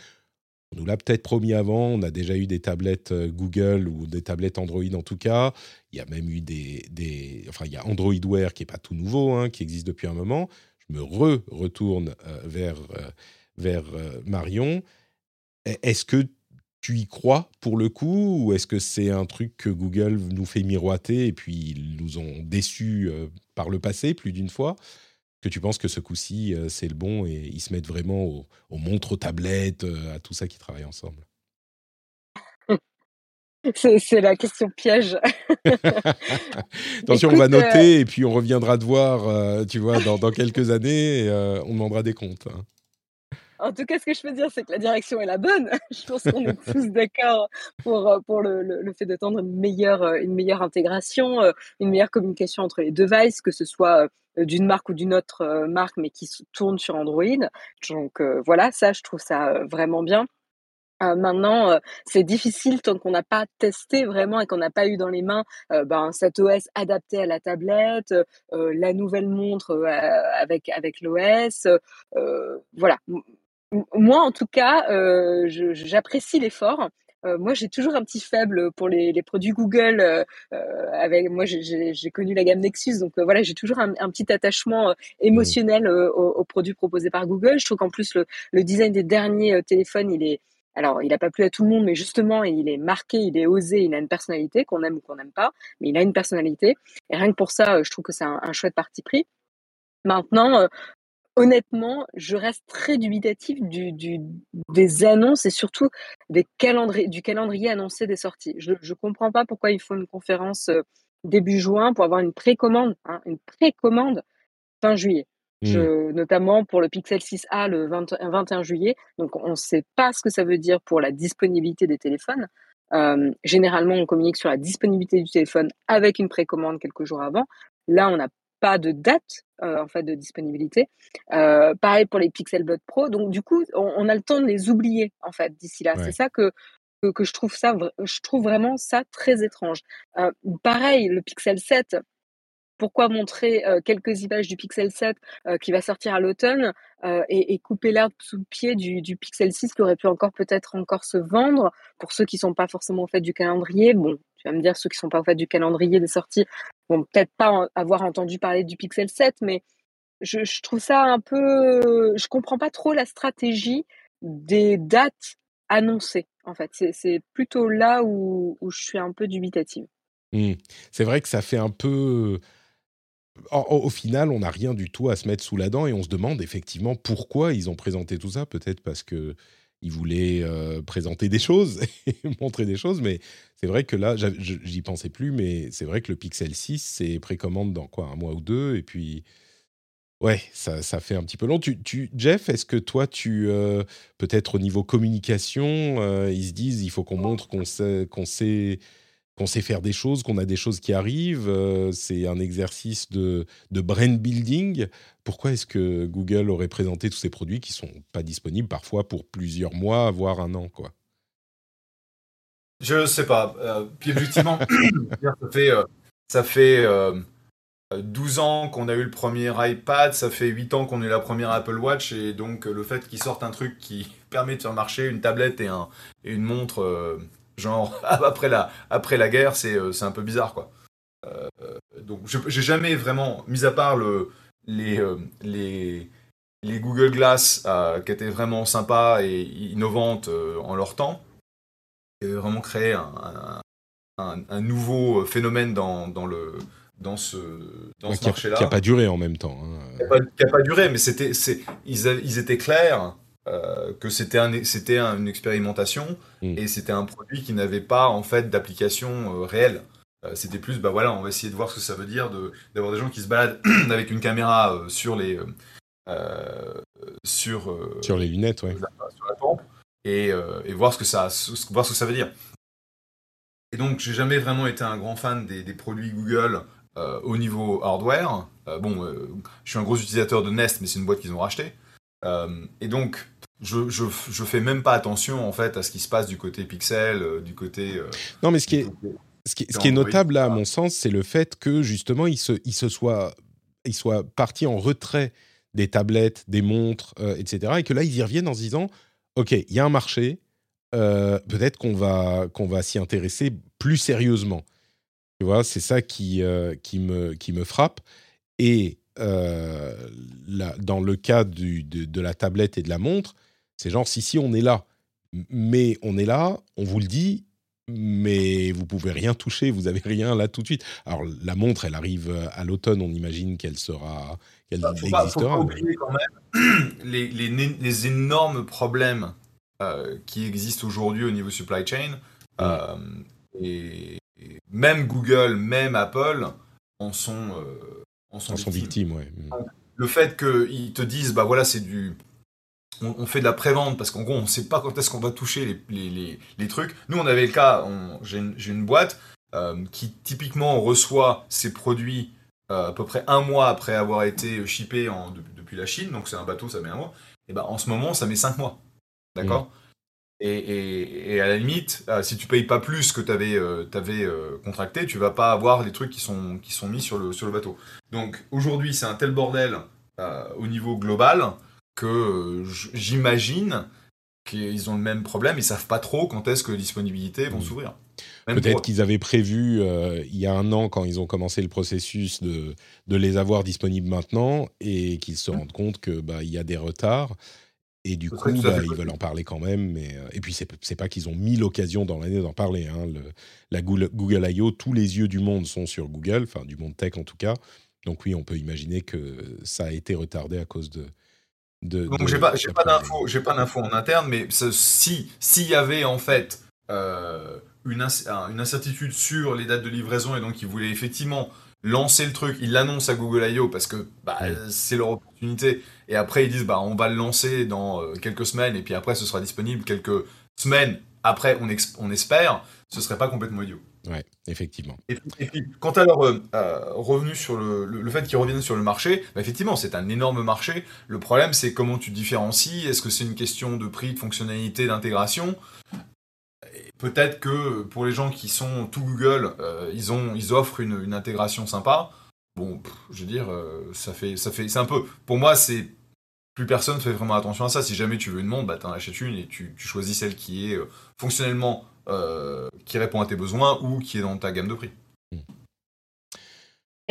On nous l'a peut-être promis avant, on a déjà eu des tablettes euh, Google ou des tablettes Android en tout cas. Il y a même eu des, enfin il y a Android Wear qui est pas tout nouveau, hein, qui existe depuis un moment me re-retourne euh, vers, euh, vers euh, Marion. E-, est-ce que tu y crois pour le coup ou est-ce que c'est un truc que Google nous fait miroiter et puis ils nous ont déçus par le passé plus d'une fois? Que tu penses que ce coup-ci c'est le bon et ils se mettent vraiment aux, aux montres, aux tablettes, à tout ça qui travaille ensemble? C'est la question piège. *laughs* Attention, on va noter euh, et puis on reviendra te voir, euh, tu vois, dans, quelques années, et, euh, on demandera des comptes. Hein. En tout cas, ce que je peux dire, c'est que la direction est la bonne. *laughs* je pense qu'on est *laughs* tous d'accord pour, pour le, le, fait d'attendre une meilleure, une meilleure intégration, une meilleure communication entre les devices, que ce soit d'une marque ou d'une autre marque, mais qui tourne sur Android. Donc voilà, ça, je trouve ça vraiment bien. Euh, maintenant, euh, c'est difficile tant qu'on n'a pas testé vraiment et qu'on n'a pas eu dans les mains euh, ben, cet OS adapté à la tablette, la nouvelle montre avec avec l'OS. voilà. moi, en tout cas, j'apprécie l'effort. moi, j'ai toujours un petit faible pour les, les produits Google. avec moi, j'ai connu la gamme Nexus, donc voilà, j'ai toujours un, un, petit attachement émotionnel aux, aux, produits proposés par Google. Je trouve qu'en plus le, le, design des derniers téléphones, il est alors, il n'a pas plu à tout le monde, mais justement, il est marqué, il est osé, il a une personnalité, qu'on aime ou qu'on n'aime pas, mais il a une personnalité. Et rien que pour ça, euh, je trouve que c'est un, chouette parti pris. Maintenant, euh, honnêtement, je reste très dubitatif du, des annonces et surtout du calendrier annoncé des sorties. Je ne comprends pas pourquoi il faut une conférence euh, début juin pour avoir une précommande, hein, une précommande fin juillet. Mmh. notamment pour le Pixel 6a le 21 juillet. Donc, on ne sait pas ce que ça veut dire pour la disponibilité des téléphones. généralement, on communique sur la disponibilité du téléphone avec une précommande quelques jours avant. Là, on n'a pas de date en fait de disponibilité. pareil pour les Pixel Bud Pro. Donc, du coup, on, a le temps de les oublier en fait d'ici là. C'est ça que, que, je trouve ça, je trouve vraiment ça très étrange. pareil, le Pixel 7 pourquoi montrer quelques images du Pixel 7 qui va sortir à l'automne et, couper l'herbe sous le pied du, Pixel 6 qui aurait pu encore peut-être encore se vendre pour ceux qui sont pas forcément au fait du calendrier. Bon, tu vas me dire ceux qui sont pas au fait du calendrier des sorties vont peut-être pas avoir entendu parler du Pixel 7, mais je, trouve ça un peu, je comprends pas trop la stratégie des dates annoncées. En fait, c'est plutôt là où, je suis un peu dubitative. Mmh. C'est vrai que ça fait un peu au final, on n'a rien du tout à se mettre sous la dent et on se demande effectivement pourquoi ils ont présenté tout ça. Peut-être parce que ils voulaient euh, présenter des choses *laughs* et montrer des choses, mais c'est vrai que là, j'y pensais plus, mais c'est vrai que le Pixel 6, c'est précommande dans quoi, un mois ou deux, et puis ouais, ça, fait un petit peu long. Tu Jeff, est-ce que toi, tu euh, peut-être au niveau communication, euh, ils se disent, il faut qu'on montre qu'on sait, qu'on sait qu'on sait faire des choses, qu'on a des choses qui arrivent. Euh, c'est un exercice de, de brand building. Pourquoi est-ce que Google aurait présenté tous ces produits qui sont pas disponibles parfois pour plusieurs mois, voire un an, quoi? Je sais pas. Euh, puis effectivement, *coughs* ça fait, euh, ça fait 12 ans qu'on a eu le premier iPad, ça fait 8 ans qu'on a eu la première Apple Watch, et donc le fait qu'ils sortent un truc qui *laughs* permet de faire marcher une tablette et une montre Genre, *laughs* après la, après la guerre, c'est euh, un peu bizarre, quoi. Euh, donc, j'ai jamais vraiment, mis à part le, les, euh, les, les Google Glass qui étaient vraiment sympas et innovantes en leur temps, vraiment créé un, un, nouveau phénomène dans, dans le dans ce, dans ce marché-là. Qui n'a pas duré en même temps. Hein. Qui n'a pas, duré, mais c'était, ils, ils étaient clairs euh, que c'était un, c'était une expérimentation mm. et c'était un produit qui n'avait pas en fait d'application euh, réelle. Euh, c'était plus, bah voilà, on va essayer de voir ce que ça veut dire de, d'avoir des gens qui se baladent *clears throat* avec une caméra sur les sur sur les lunettes, ouais. sur la pompe et, et, voir ce que ça voir ce que ça veut dire. Et donc, j'ai jamais vraiment été un grand fan des, des produits Google au niveau hardware. Bon, je suis un gros utilisateur de Nest, mais c'est une boîte qu'ils ont rachetée. et donc, je, je, je, fais même pas attention en fait à ce qui se passe du côté Pixel, du côté. non, mais ce qui est, ce qui, ce qui est notable là, à mon sens, c'est le fait que justement, il se, il se soit, il soit parti en retrait des tablettes, des montres, etc. Et que là, ils y reviennent en se disant, ok, il y a un marché, peut-être qu'on va, qu'on va s'y intéresser plus sérieusement. Tu vois, c'est ça qui, euh, qui, me, qui me frappe. Et euh, dans le cas du, de, la tablette et de la montre, c'est genre, si, si, on est là. Mais on est là, on vous le dit, mais vous pouvez rien toucher, vous avez rien là tout de suite. Alors la montre, elle arrive à l'automne, on imagine qu'elle sera, qu'elle bah, existera. Faut oublier quand même *clears throat* les, les, les énormes problèmes euh, qui existent aujourd'hui au niveau supply chain. et, même Google, même Apple en sont, euh, en sont, victimes. ouais. Le fait qu'ils te disent, bah voilà, c'est du. On, fait de la prévente parce qu'en gros, on ne sait pas quand est-ce qu'on va toucher les, les, les, trucs. Nous, on avait le cas, j'ai une, une, boîte euh, qui typiquement reçoit ses produits euh, à peu près un mois après avoir été shippé en, depuis la Chine, donc c'est un bateau, ça met un mois. Et ben en ce moment, ça met cinq mois. D'accord? Et, à la limite, euh, si tu payes pas plus que tu avais, euh, euh, contracté, tu vas pas avoir les trucs qui sont, qui sont mis sur le, sur le bateau. Donc aujourd'hui, c'est un tel bordel au niveau global que j'imagine qu'ils ont le même problème, ils savent pas trop quand est-ce que les disponibilités vont mmh. s'ouvrir. Peut-être qu'ils avaient prévu il y a un an quand ils ont commencé le processus de, de les avoir disponibles maintenant et qu'ils se mmh. rendent compte que bah, il y a des retards et du coup, bah, ils veulent en parler quand même. Mais, euh, et puis, c'est pas qu'ils ont mis l'occasion dans l'année d'en parler. Hein. Le, la Google, I.O., tous les yeux du monde sont sur Google, enfin du monde tech en tout cas. Donc oui, on peut imaginer que ça a été retardé à cause de... de Donc j'ai pas, pas d'infos pas d'infos en interne, mais si s'il y avait en fait euh, une, une incertitude sur les dates de livraison et donc ils voulaient effectivement lancer le truc, ils l'annoncent à Google I.O. parce que bah, c'est leur opportunité. Et après ils disent bah on va le lancer dans euh, quelques semaines et puis après ce sera disponible quelques semaines après. On, on espère. Ce serait pas complètement idiot ouais effectivement. Et, puis quant à leur euh, euh, revenu sur le, le, fait qu'ils reviennent sur le marché bah, effectivement c'est un énorme marché. Le problème c'est comment tu différencies. Est-ce que c'est une question de prix de fonctionnalité d'intégration? Peut-être que pour les gens qui sont tout Google ils ont ils offrent une, une intégration sympa. Bon, je veux dire, ça fait, ça fait, c'est un peu, pour moi, c'est plus personne fait vraiment attention à ça. Si jamais tu veux une montre, bah, t'en achètes une et tu, choisis celle qui est euh, fonctionnellement, euh, qui répond à tes besoins ou qui est dans ta gamme de prix.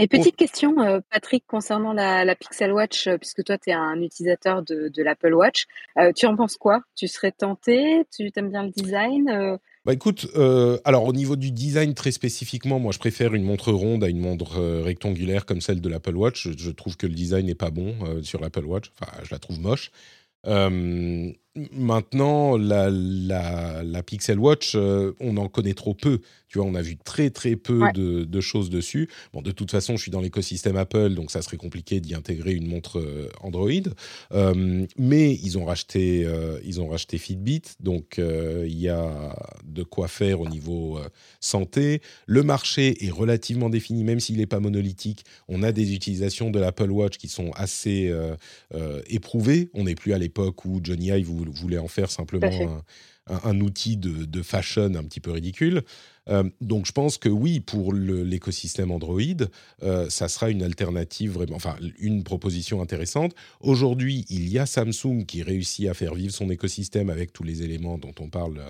Et petite question, euh, Patrick, concernant la, Pixel Watch, puisque toi, tu es un utilisateur de, de l'Apple Watch. tu en penses quoi? Tu serais tenté? Tu aimes bien le design bah écoute, euh, alors au niveau du design très spécifiquement, moi je préfère une montre ronde à une montre euh, rectangulaire comme celle de l'Apple Watch. Je, trouve que le design n'est pas bon euh, sur l'Apple Watch. Enfin, je la trouve moche. Maintenant, la, la, Pixel Watch, on en connaît trop peu. Tu vois, on a vu très très peu de, choses dessus. Bon, de toute façon, je suis dans l'écosystème Apple, donc ça serait compliqué d'y intégrer une montre euh, Android. Euh, mais ils ont racheté, euh, ils ont racheté Fitbit, donc il y a de quoi faire au niveau santé. Le marché est relativement défini, même s'il n'est pas monolithique. On a des utilisations de l'Apple Watch qui sont assez éprouvées. On n'est plus à l'époque où Johnny Ive voulait en faire simplement un, un, outil de, de, fashion un petit peu ridicule. donc je pense que oui, pour l'écosystème Android, ça sera une alternative vraiment, enfin une proposition intéressante. Aujourd'hui, il y a Samsung qui réussit à faire vivre son écosystème avec tous les éléments dont on parle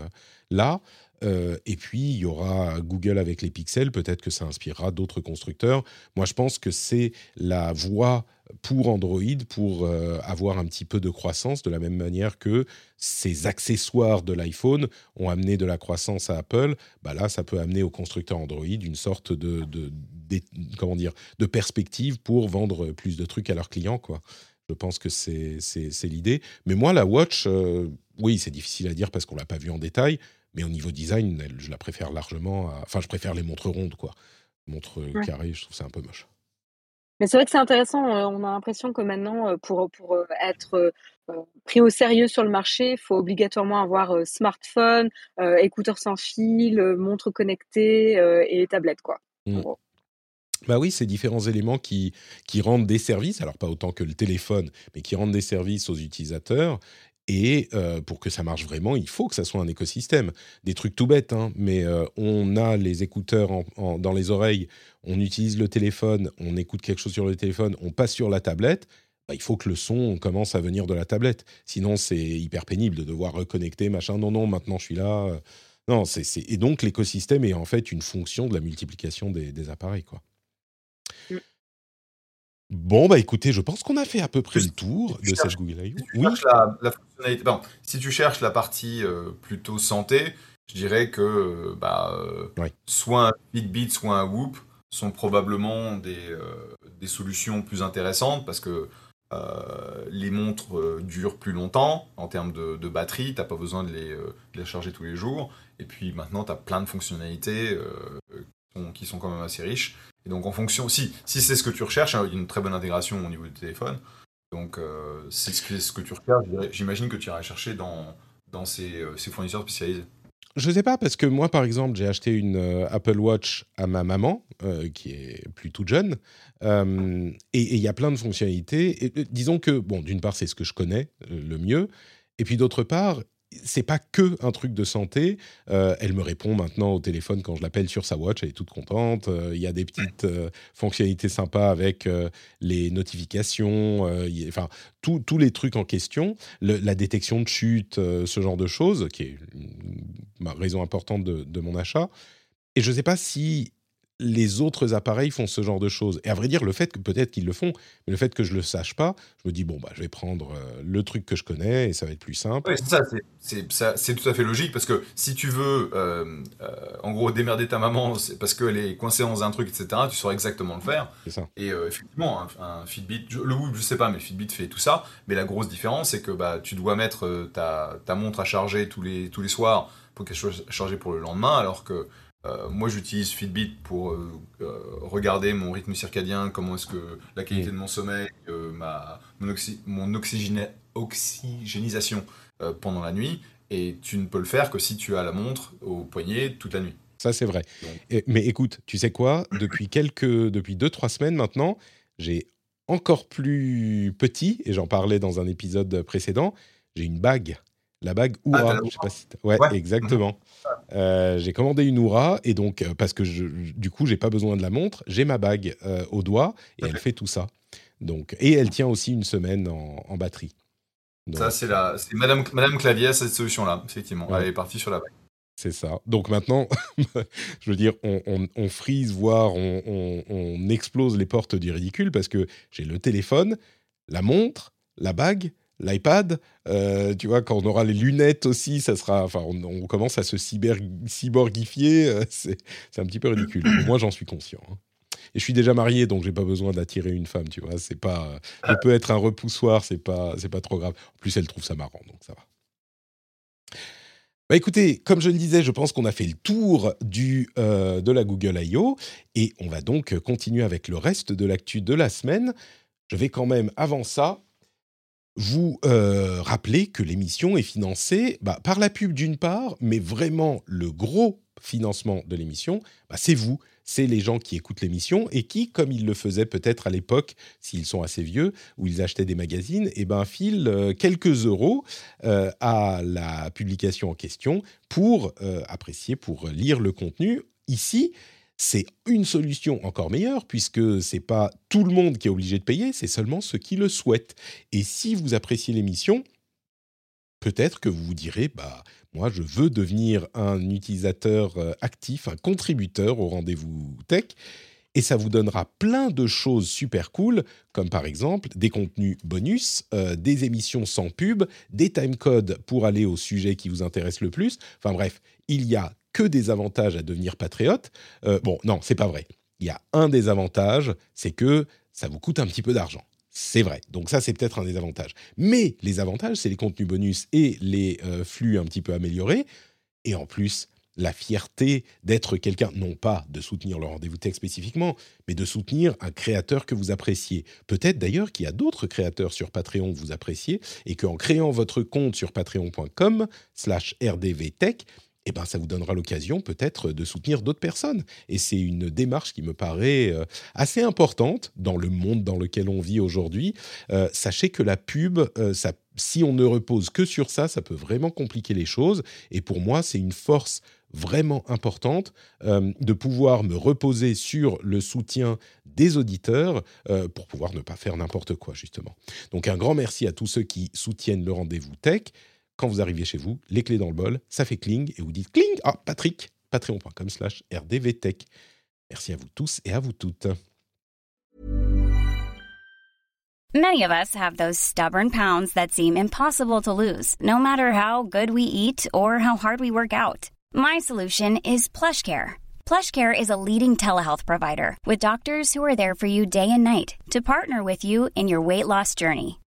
là. Euh, et puis, il y aura Google avec les pixels. Peut-être que ça inspirera d'autres constructeurs. Moi, je pense que c'est la voie pour Android pour euh, avoir un petit peu de croissance, de la même manière que ces accessoires de l'iPhone ont amené de la croissance à Apple. Bah là, ça peut amener aux constructeurs Android une sorte de, comment dire, de perspective pour vendre plus de trucs à leurs clients. Je pense que c'est l'idée. Mais moi, la Watch, euh, oui, c'est difficile à dire parce qu'on l'a pas vu en détail. Mais au niveau design, je la préfère largement. Enfin, je préfère les montres rondes, quoi. Montres carrées, je trouve ça un peu moche. Mais c'est vrai que c'est intéressant. on a l'impression que maintenant, pour, pour être pris au sérieux sur le marché, il faut obligatoirement avoir smartphone, écouteurs sans fil, montre connectée et tablette, quoi. Mmh. Bah oui, ces différents éléments qui, qui rendent des services, alors pas autant que le téléphone, mais qui rendent des services aux utilisateurs et euh, pour que ça marche vraiment, il faut que ça soit un écosystème. Des trucs tout bêtes, hein, mais euh, on a les écouteurs dans les oreilles, on utilise le téléphone, on écoute quelque chose sur le téléphone, on passe sur la tablette. Bah, il faut que le son commence à venir de la tablette. Sinon, c'est hyper pénible de devoir reconnecter, machin. Non, non, maintenant je suis là. Non, c'est, Et donc, l'écosystème est en fait une fonction de la multiplication des, appareils. quoi. Bon, bah écoutez, je pense qu'on a fait à peu près le tour de cette Google I.O. oui. La, fonctionnalité, si tu cherches la partie euh, plutôt santé, je dirais que euh, bah, euh, soit un Fitbit, soit un Whoop sont probablement des, des solutions plus intéressantes parce que les montres durent plus longtemps en termes de, batterie, tu n'as pas besoin de les, de les, charger tous les jours. Et puis maintenant, tu as plein de fonctionnalités qui sont quand même assez riches. Et donc en fonction, si, si c'est ce que tu recherches, hein, il une très bonne intégration au niveau du téléphone. Donc euh, c'est ce que, ce que tu recherches, j'imagine que tu iras chercher dans, dans ces, euh, ces fournisseurs spécialisés. Je sais pas, parce que moi, par exemple, j'ai acheté une euh, Apple Watch à ma maman, qui est plus toute jeune, et il y a plein de fonctionnalités. Et, disons que, bon, d'une part, c'est ce que je connais le mieux, et puis d'autre part, c'est pas que un truc de santé. Euh, elle me répond maintenant au téléphone quand je l'appelle sur sa watch, elle est toute contente. Euh, il y a des petites euh, fonctionnalités sympas avec les notifications, enfin tous les trucs en question, la détection de chute, ce genre de choses, qui est une, raison importante de, de mon achat. Et je ne sais pas si les autres appareils font ce genre de choses. Et à vrai dire, le fait que peut-être qu'ils le font, mais le fait que je le sache pas, je me dis bon bah je vais prendre euh, le truc que je connais et ça va être plus simple. C'est ça, c'est tout à fait logique parce que si tu veux, euh, euh, en gros, démerder ta maman parce qu'elle est coincée dans un truc, etc. Tu sauras exactement le faire. Ça. Et effectivement, un, Fitbit, le Whoop, je sais pas, mais le Fitbit fait tout ça. Mais la grosse différence, c'est que bah tu dois mettre ta, ta montre à charger tous les tous les soirs pour qu'elle soit chargée pour le lendemain, alors que euh, moi, j'utilise Fitbit pour euh, euh, regarder mon rythme circadien, comment est-ce que la qualité mm. de mon sommeil, ma, mon, oxygénisation pendant la nuit. Et tu ne peux le faire que si tu as la montre au poignet toute la nuit. Ça, c'est vrai. mais écoute, tu sais quoi? Depuis quelques, depuis deux, trois semaines maintenant, j'ai encore plus petit, et j'en parlais dans un épisode précédent, j'ai une bague. La bague Oura. Ah, je sais pas si ouais, exactement. Euh, j'ai commandé une Oura et donc euh, parce que je, du coup j'ai pas besoin de la montre, j'ai ma bague euh, au doigt et elle fait tout ça. Donc et elle tient aussi une semaine en, batterie. ça c'est la, c'est Madame Madame Clavier cette solution là effectivement. Elle est partie sur la bague. C'est ça. Donc maintenant, *laughs* je veux dire, on, on, frise, voire on, on, explose les portes du ridicule parce que j'ai le téléphone, la montre, la bague, l'iPad. Euh, tu vois, quand on aura les lunettes aussi, ça sera. Enfin, on, commence à se cyber, cyborgifier. Euh, *laughs* c'est, un petit peu ridicule. moi, j'en suis conscient. Hein. Et je suis déjà marié, donc j'ai pas besoin d'attirer une femme. Tu vois, c'est pas. Elle peut être un repoussoir, c'est pas, c'est pas trop grave. En plus, elle trouve ça marrant, donc ça va. Bah écoutez, comme je le disais, je pense qu'on a fait le tour du, euh, de la Google I.O. et on va donc continuer avec le reste de l'actu de la semaine. Je vais quand même, avant ça, vous euh, rappelez que l'émission est financée bah, par la pub d'une part, mais vraiment le gros financement de l'émission, bah, c'est vous, c'est les gens qui écoutent l'émission et qui, comme ils le faisaient peut-être à l'époque, s'ils sont assez vieux, où ils achetaient des magazines, eh ben filent euh, quelques euros euh, à la publication en question pour euh, apprécier, pour lire le contenu. Ici, c'est une solution encore meilleure puisque c'est pas tout le monde qui est obligé de payer, c'est seulement ceux qui le souhaitent. Et si vous appréciez l'émission, peut-être que vous vous direz, bah moi je veux devenir un utilisateur euh, actif, un contributeur au rendez-vous tech. Et ça vous donnera plein de choses super cool, comme par exemple des contenus bonus, euh, des émissions sans pub, des timecodes pour aller au sujet qui vous intéresse le plus. Enfin bref, il y a que des avantages à devenir patriote. Euh, bon, non, c'est pas vrai. Il y a un des avantages, c'est que ça vous coûte un petit peu d'argent. C'est vrai. Donc ça, c'est peut-être un des avantages. Mais les avantages, c'est les contenus bonus et les euh, flux un petit peu améliorés. Et en plus, la fierté d'être quelqu'un, non pas de soutenir le rendez-vous tech spécifiquement, mais de soutenir un créateur que vous appréciez. Peut-être d'ailleurs qu'il y a d'autres créateurs sur Patreon que vous appréciez et qu'en créant votre compte sur patreon.com slash rdvtech, eh ben, ça vous donnera l'occasion peut-être de soutenir d'autres personnes. Et c'est une démarche qui me paraît euh, assez importante dans le monde dans lequel on vit aujourd'hui. Euh, sachez que la pub, euh, si on ne repose que sur ça, ça peut vraiment compliquer les choses. Et pour moi, c'est une force vraiment importante de pouvoir me reposer sur le soutien des auditeurs pour pouvoir ne pas faire n'importe quoi, justement. Donc un grand merci à tous ceux qui soutiennent le rendez-vous tech quand vous arrivez chez vous, les clés dans le bol, ça fait cling et vous dites cling, ah Patrick, patreon.com slash rdvtech. Merci à vous tous et à vous toutes. Many of us have those stubborn pounds that seem impossible to lose, no matter how good we eat or how hard we work out. My solution is PlushCare. PlushCare is a leading telehealth provider with doctors who are there for you day and night to partner with you in your weight loss journey.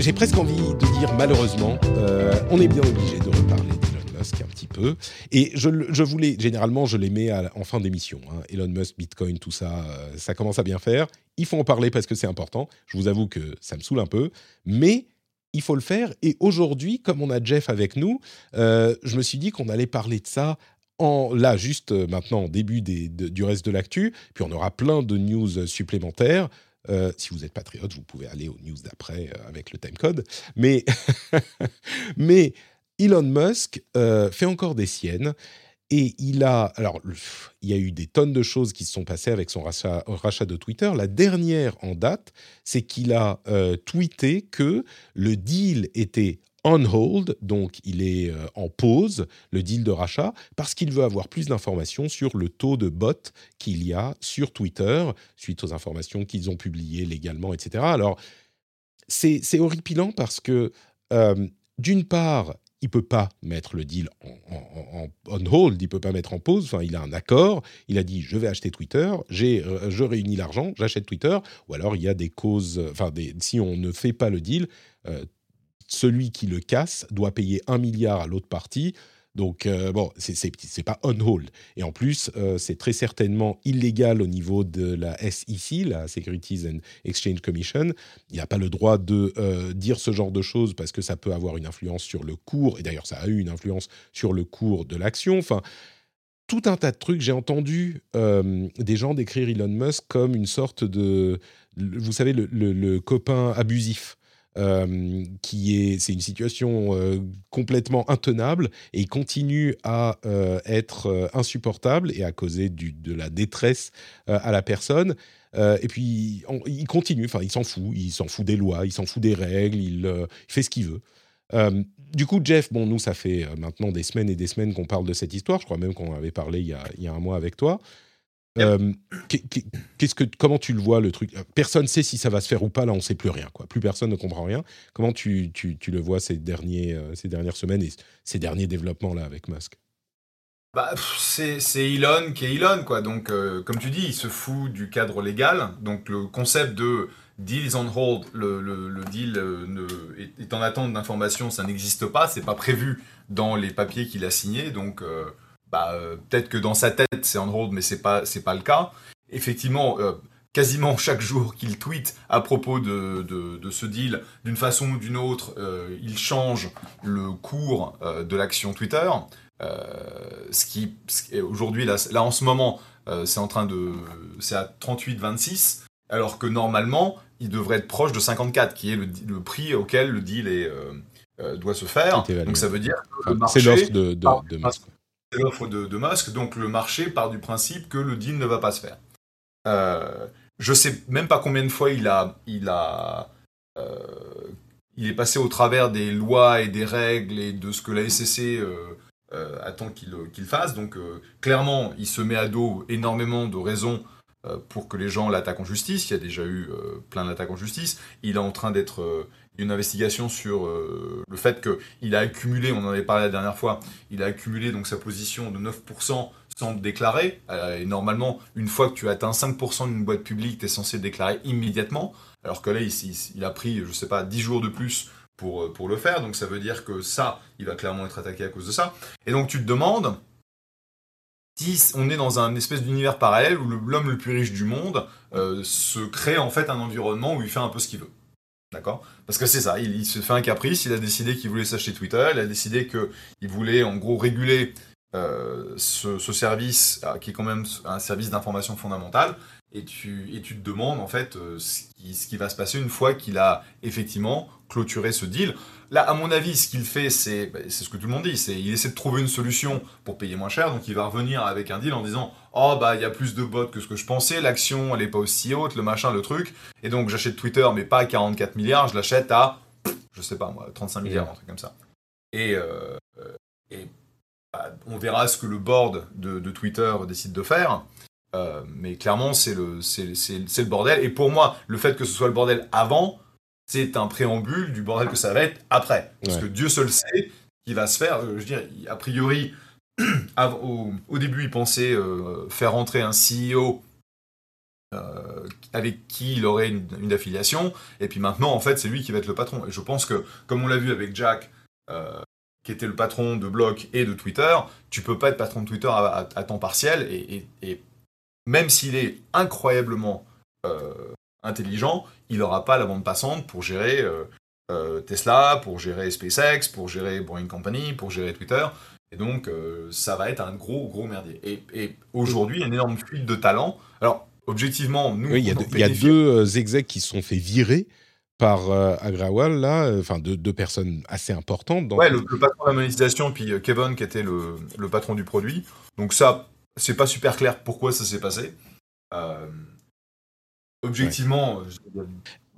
j'ai presque envie de dire malheureusement, euh, on est bien obligé de reparler d'Elon Musk un petit peu. Et je, je voulais, généralement, je les mets en fin d'émission. Hein. Elon Musk, Bitcoin, tout ça, euh, ça commence à bien faire. Il faut en parler parce que c'est important. Je vous avoue que ça me saoule un peu, mais il faut le faire. Et aujourd'hui, comme on a Jeff avec nous, euh, je me suis dit qu'on allait parler de ça là, juste maintenant, début du reste de l'actu. Puis on aura plein de news supplémentaires. Euh, si vous êtes patriote, vous pouvez aller aux news d'après euh, avec le timecode. Mais, *laughs* Elon Musk euh, fait encore des siennes. Et il a, alors, il y a eu des tonnes de choses qui se sont passées avec son rachat de Twitter. La dernière en date, c'est qu'il a tweeté que le deal était on hold, donc il est euh, en pause, le deal de rachat, parce qu'il veut avoir plus d'informations sur le taux de bots qu'il y a sur Twitter, suite aux informations qu'ils ont publiées légalement, etc. Alors, c'est horripilant parce que, euh, d'une part, il peut pas mettre le deal en, on hold, il peut pas mettre en pause. Enfin, il a un accord. Il a dit je vais acheter Twitter, euh, je réunis l'argent, j'achète Twitter. Ou alors il y a des causes. Enfin, si on ne fait pas le deal, celui qui le casse doit payer un milliard à l'autre partie. Donc, euh, bon, c'est pas on hold. Et en plus, euh, c'est très certainement illégal au niveau de la SEC, la Securities and Exchange Commission. Il n'a pas le droit de euh, dire ce genre de choses parce que ça peut avoir une influence sur le cours. Et d'ailleurs, ça a eu une influence sur le cours de l'action. Enfin, tout un tas de trucs. J'ai entendu des gens décrire Elon Musk comme une sorte de, vous savez, le copain abusif qui est, c'est une situation complètement intenable et continue à être insupportable et à causer de la détresse à la personne. et puis il continue, enfin il s'en fout, il s'en fout des lois, il s'en fout des règles, il, fait ce qu'il veut. du coup, Jeff, bon, nous, ça fait maintenant des semaines et des semaines qu'on parle de cette histoire. Je crois même qu'on avait parlé il y a un mois avec toi. Euh, qu'est-ce que, comment tu le vois le truc? Personne ne sait si ça va se faire ou pas. Là, on ne sait plus rien. Quoi. Plus personne ne comprend rien. Comment tu, tu, tu le vois ces, derniers, euh, ces dernières semaines et ces derniers développements là avec Musk? Bah, c'est, Elon qui est Elon, quoi. Donc, euh, comme tu dis, il se fout du cadre légal. Donc, le concept de deal is on hold, le, le, deal ne, est, en attente d'informations, ça n'existe pas. C'est pas prévu dans les papiers qu'il a signés. Donc, bah, euh, peut-être que dans sa tête c'est on hold, mais c'est pas c'est pas le cas. Effectivement, euh, quasiment *laughs* chaque jour qu'il tweet à propos de, de, ce deal, d'une façon ou d'une autre, euh, il change le cours de l'action Twitter. ce qui aujourd'hui là, là en ce moment c'est en train de c'est à 38-26 alors que normalement il devrait être proche de 54 qui est le, le prix auquel le deal est, doit se faire. Donc ça veut dire que c'est l'offre de, de, de l'offre de, de, donc le marché part du principe que le deal ne va pas se faire. Euh, je sais même pas combien de fois il a, il a, euh, il est passé au travers des lois et des règles et de ce que la SEC euh, euh, attend qu'il fasse. Donc clairement, il se met à dos énormément de raisons pour que les gens l'attaquent en justice. Il y a déjà eu plein d'attaques en justice. Il est en train d'être une investigation sur euh, le fait qu'il a accumulé, on en avait parlé la dernière fois, il a accumulé donc sa position de 9% sans déclarer. Euh, et normalement, une fois que tu atteins 5% d'une boîte publique, tu es censé déclarer immédiatement. Alors que là, il, il, a pris, je sais pas, 10 jours de plus pour, euh, pour le faire. Donc ça veut dire que ça, il va clairement être attaqué à cause de ça. Et donc tu te demandes si on est dans un espèce d'univers parallèle où l'homme le plus riche du monde se crée en fait un environnement où il fait un peu ce qu'il veut. D'accord? Parce que c'est ça, il, se fait un caprice, il a décidé qu'il voulait s'acheter Twitter, il a décidé qu'il voulait en gros réguler euh, ce, service euh, qui est quand même un service d'information fondamentale, et tu, et tu te demandes en fait euh, ce, qui, va se passer une fois qu'il a effectivement clôturé ce deal. Là, à mon avis, ce qu'il fait, c'est bah, c'est ce que tout le monde dit, c'est il essaie de trouver une solution pour payer moins cher, donc il va revenir avec un deal en disant oh bah il y a plus de bots que ce que je pensais, l'action elle est pas aussi haute, le machin, le truc, et donc j'achète Twitter mais pas à 44 milliards, je l'achète à je sais pas moi 35 milliards, un truc comme ça. Et, euh, et bah, on verra ce que le board de, de Twitter décide de faire. Euh, mais clairement, c'est le, c'est, le bordel. Et pour moi, le fait que ce soit le bordel avant, c'est un préambule du bordel que ça va être après. Parce que Dieu seul sait qui va se faire. Euh, je veux dire, a priori, *clears throat* au, au, début, il pensait euh, faire entrer un CEO avec qui il aurait une, affiliation. Et puis maintenant, en fait, c'est lui qui va être le patron. Et je pense que, comme on l'a vu avec Jack, qui était le patron de Block et de Twitter, tu peux pas être patron de Twitter à, temps partiel. et, et même s'il est incroyablement euh, intelligent, il n'aura pas la bande passante pour gérer euh, euh, Tesla, pour gérer SpaceX, pour gérer Boring Company, pour gérer Twitter. Et donc, ça va être un gros, gros merdier. Et, aujourd'hui, il y a une énorme fuite de talent. Alors, objectivement, nous... il y a, deux execs qui se sont fait virer par Agrawal, là, enfin deux, personnes assez importantes. Dans ouais, le, patron de la monétisation, puis Kevin qui était le, le, patron du produit. Donc ça, c'est pas super clair pourquoi ça s'est passé. Euh, objectivement,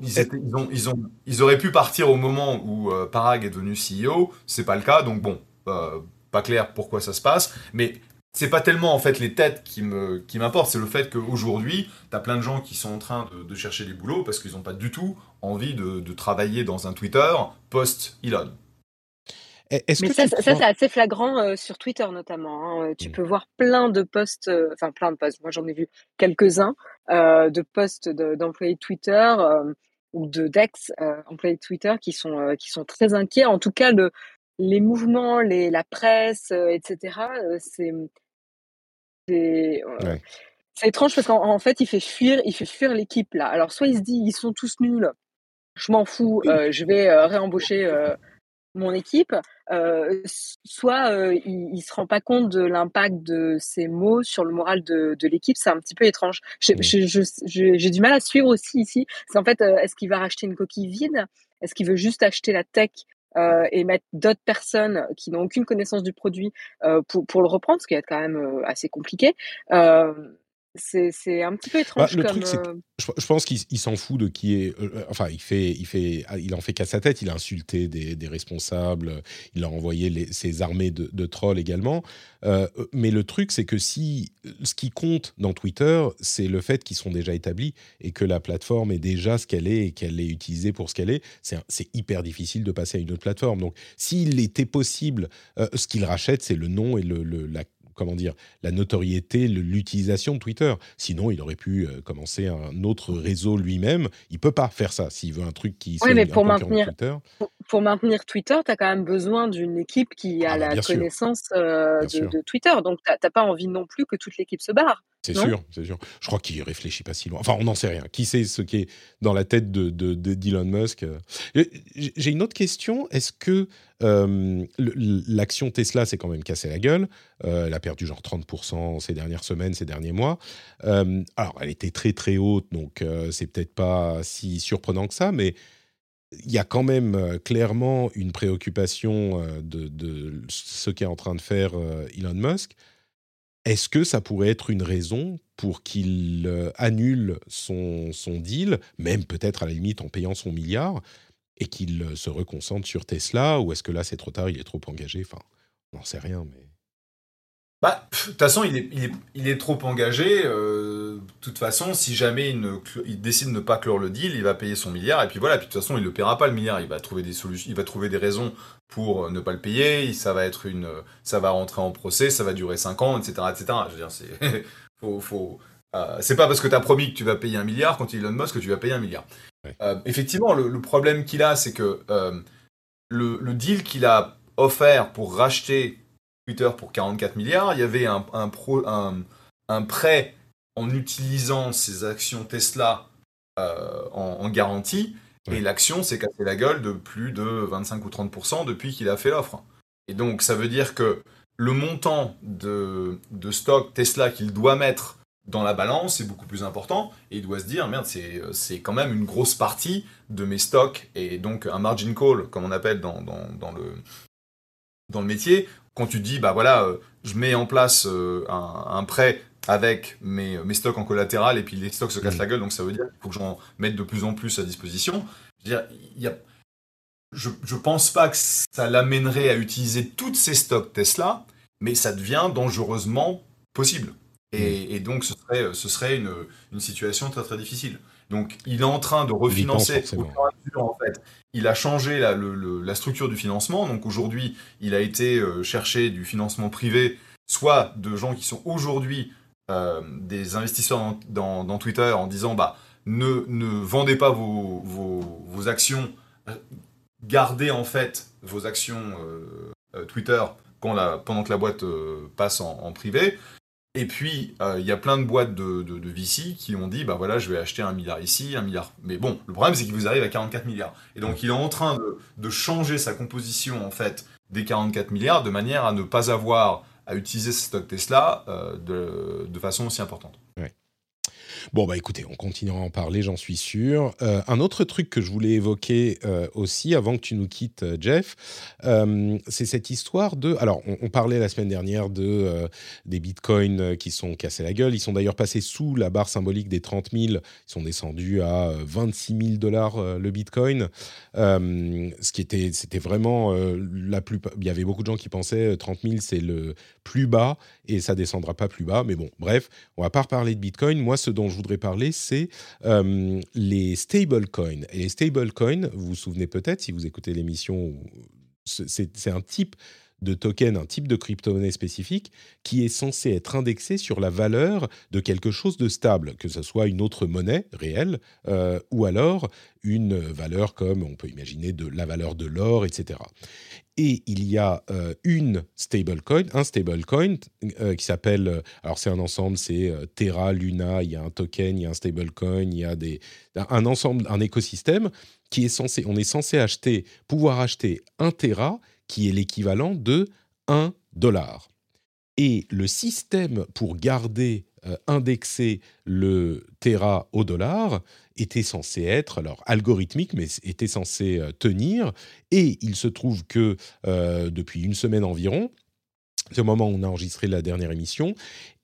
ils, ont, ils, auraient pu partir au moment où euh, Parag est devenu CEO. C'est pas le cas, donc bon, euh, pas clair pourquoi ça se passe. Mais c'est pas tellement en fait les têtes qui me qui m'importent, c'est le fait qu'aujourd'hui, tu as plein de gens qui sont en train de, chercher des boulots parce qu'ils n'ont pas du tout envie de, de travailler dans un Twitter post-Elon. Mais ça, ça, c'est assez flagrant euh, sur Twitter notamment. Hein. Euh, tu mmh. peux voir plein de posts, euh, enfin plein de posts. Moi, j'en ai vu quelques-uns de posts d'employés de, Twitter ou de d'ex employés de Twitter qui sont qui sont très inquiets. En tout cas, le, les mouvements, les, la presse, etc. c'est c'est c'est étrange parce qu'en fait, il fait fuir, il fait fuir l'équipe là. Alors soit il se dit ils sont tous nuls, je m'en fous, je vais réembaucher mon équipe, euh, soit euh, il, ne se rend pas compte de l'impact de ces mots sur le moral de, l'équipe. C'est un petit peu étrange. J'ai du mal à suivre aussi ici. C'est en fait, euh, est-ce qu'il va racheter une coquille vide? Est-ce qu'il veut juste acheter la tech et mettre d'autres personnes qui n'ont aucune connaissance du produit pour, pour le reprendre, ce qui est quand même assez compliqué? C'est un petit peu bah, étrange. le truc, euh, je, pense qu'il s'en fout de qui est. Euh, euh, enfin, il fait, il fait, ah, il en fait qu'à sa tête. Il a insulté des, responsables. Il a envoyé ses armées de, trolls également. mais le truc, c'est que si ce qui compte dans Twitter, c'est le fait qu'ils sont déjà établis et que la plateforme est déjà ce qu'elle est et qu'elle est utilisée pour ce qu'elle est, c'est hyper difficile de passer à une autre plateforme. Donc, s'il était possible, ce qu'il rachète, c'est le nom et le, la comment dire, la notoriété, l'utilisation de Twitter. Sinon, il aurait pu euh, commencer un autre réseau lui-même. Il peut pas faire ça s'il veut un truc qui. Oui, mais pour maintenir, Twitter. Pour, maintenir Twitter, tu as quand même besoin d'une équipe qui a ah, bah, la connaissance euh, de, Twitter. Donc, tu n'as pas envie non plus que toute l'équipe se barre. C'est sûr, c'est sûr. Je crois qu'il réfléchit pas si loin. Enfin, on n'en sait rien. Qui sait ce qui est dans la tête de, d'Elon Musk euh. J'ai une autre question. Est-ce que euh, l'action Tesla s'est quand même cassée la gueule? Euh, Elle a perdu genre 30% ces dernières semaines, ces derniers mois. alors, elle était très très haute, donc c'est peut-être pas si surprenant que ça, mais il y a quand même clairement une préoccupation de, de, ce qu'est en train de faire Elon Musk. Est-ce que ça pourrait être une raison pour qu'il euh, annule son, deal, même peut-être à la limite en payant son milliard, et qu'il euh, se reconcentre sur Tesla Ou est-ce que là, c'est trop tard, il est trop engagé? Enfin, on n'en sait rien, mais... Bah, de toute façon, il est, trop engagé. Euh, de toute façon, si jamais il, ne, il, décide de ne pas clore le deal, il va payer son milliard. Et puis voilà, puis de toute façon, il ne le paiera pas le milliard. Il va trouver des solutions, il va trouver des raisons pour ne pas le payer. Ça va être une, ça va rentrer en procès, ça va durer 5 ans, etc., etc. Je veux dire, c'est, *laughs* faut, faut euh, c'est pas parce que tu as promis que tu vas payer un milliard quand Elon Musk que tu vas payer un milliard. Euh, effectivement, le, problème qu'il a, c'est que le, le deal qu'il a offert pour racheter Twitter pour 44 milliards, il y avait un, un, prêt en utilisant ces actions Tesla euh, en, garantie, et l'action s'est cassée la gueule de plus de 25 ou 30% depuis qu'il a fait l'offre. Et donc ça veut dire que le montant de, de stock Tesla qu'il doit mettre dans la balance est beaucoup plus important, et il doit se dire, merde, c'est quand même une grosse partie de mes stocks, et donc un margin call, comme on appelle dans, dans le, dans le métier, quand tu dis, bah voilà, euh, je mets en place euh, un, prêt avec mes, mes, stocks en collatéral et puis les stocks se cassent mm. la gueule, donc ça veut dire qu'il faut que j'en mette de plus en plus à disposition. Je veux dire, y a, je, je pense pas que ça l'amènerait à utiliser toutes ces stocks Tesla, mais ça devient dangereusement possible. Et, mm. et donc ce serait, ce serait une, une situation très très difficile. Donc il est en train de refinancer en fait. Il a changé la, structure du financement. Donc aujourd'hui, il a été euh, chercher du financement privé, soit de gens qui sont aujourd'hui euh, des investisseurs dans, Twitter en disant bah ne, ne vendez pas vos, vos, actions, gardez en fait vos actions euh, Twitter pendant que la boîte passe en privé. Et puis, euh, il y a plein de boîtes de, de, VC qui ont dit, bah voilà, je vais acheter un milliard ici, un milliard. Mais bon, le problème, c'est qu'il vous arrive à 44 milliards. Et donc, il est en train de, changer sa composition, en fait, des 44 milliards, de manière à ne pas avoir à utiliser ce stock Tesla euh, de, de, façon aussi importante. Bon, bah écoutez, on continuera à en parler, j'en suis sûr. Euh, un autre truc que je voulais évoquer euh, aussi, avant que tu nous quittes, euh, Jeff, c'est cette histoire de... Alors, on, parlait la semaine dernière de, des bitcoins qui sont cassés la gueule. Ils sont d'ailleurs passés sous la barre symbolique des 30 000. Ils sont descendus à 26 000 dollars le bitcoin. ce qui était, c'était vraiment la plus... Il y avait beaucoup de gens qui pensaient 30 000, c'est le plus bas et ça descendra pas plus bas. Mais bon, bref, on va pas reparler de bitcoin. Moi, ce dont je voudrais parler, c'est euh, les stablecoins. Et les stablecoins, vous vous souvenez peut-être, si vous écoutez l'émission, c'est un type de token, un type de crypto-monnaie spécifique qui est censé être indexé sur la valeur de quelque chose de stable, que ce soit une autre monnaie réelle euh, ou alors une valeur comme on peut imaginer de la valeur de l'or, etc. Et il y a euh, une stablecoin, un stablecoin euh, qui s'appelle, alors c'est un ensemble, c'est Terra, Luna, il y a un token, il y a un stablecoin, il y a des, un ensemble, un écosystème qui est censé, on est censé acheter, pouvoir acheter un Terra qui est l'équivalent de 1 dollar. Et le système pour garder euh, indexé le Terra au dollar était censé être, alors algorithmique, mais était censé euh, tenir. Et il se trouve que euh, depuis une semaine environ, au moment où on a enregistré la dernière émission,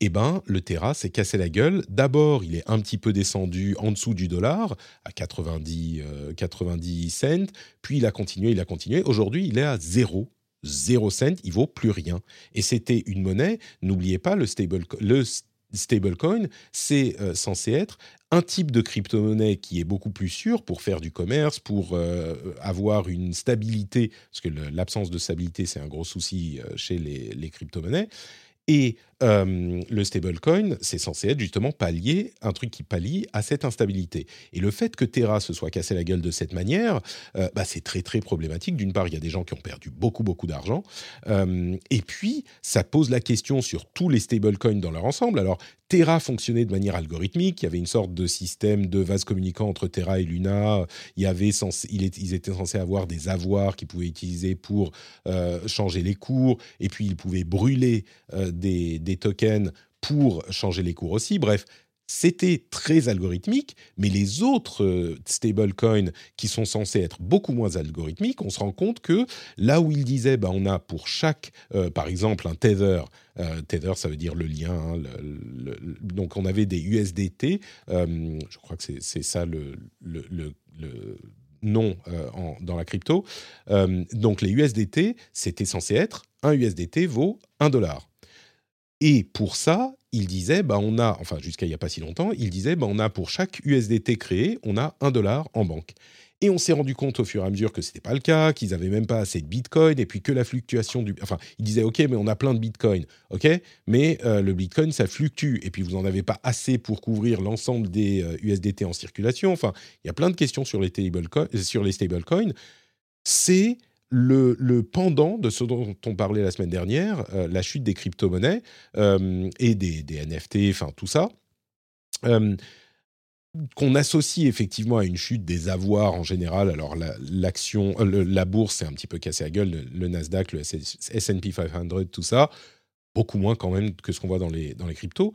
eh ben, le Terra s'est cassé la gueule. D'abord, il est un petit peu descendu en dessous du dollar, à 90, 90 cents, puis il a continué, il a continué. Aujourd'hui, il est à zéro 0 cent, il vaut plus rien. Et c'était une monnaie, n'oubliez pas, le, stable, le stablecoin, c'est euh, censé être un type de crypto-monnaie qui est beaucoup plus sûr pour faire du commerce, pour euh, avoir une stabilité, parce que l'absence de stabilité, c'est un gros souci euh, chez les, les crypto-monnaies. Et euh, le stablecoin, c'est censé être justement pallier, un truc qui pallie à cette instabilité. Et le fait que Terra se soit cassé la gueule de cette manière, euh, bah, c'est très très problématique. D'une part, il y a des gens qui ont perdu beaucoup beaucoup d'argent. Euh, et puis, ça pose la question sur tous les stablecoins dans leur ensemble. Alors, Terra fonctionnait de manière algorithmique. Il y avait une sorte de système de vase communicant entre Terra et Luna. Il y avait ils étaient censés avoir des avoirs qu'ils pouvaient utiliser pour changer les cours. Et puis, ils pouvaient brûler des des tokens pour changer les cours aussi. Bref, c'était très algorithmique, mais les autres euh, stablecoins qui sont censés être beaucoup moins algorithmiques, on se rend compte que là où il disait, bah, on a pour chaque, euh, par exemple, un tether, euh, tether ça veut dire le lien, hein, donc on avait des USDT, je crois que c'est ça le nom dans la crypto. donc les USDT, c'était censé être un USDT vaut un dollar. Et pour ça, il disait, bah on a, enfin jusqu'à il n'y a pas si longtemps, il disait, bah on a pour chaque USDT créé, on a un dollar en banque. Et on s'est rendu compte au fur et à mesure que ce n'était pas le cas, qu'ils n'avaient même pas assez de Bitcoin, et puis que la fluctuation du... Enfin, il disait, OK, mais on a plein de Bitcoin, OK, mais euh, le Bitcoin, ça fluctue, et puis vous n'en avez pas assez pour couvrir l'ensemble des USDT euh, en circulation. Enfin, il y a plein de questions sur les, sur les stablecoins. C'est le, pendant de ce dont on parlait la semaine dernière, euh, la chute des crypto-monnaies euh, et des, NFT, enfin tout ça, euh, qu'on associe effectivement à une chute des avoirs en général. Alors l'action, la, bourse c'est un petit peu cassé la gueule, le, Nasdaq, le S&P 500, tout ça, beaucoup moins quand même que ce qu'on voit dans les, dans les cryptos.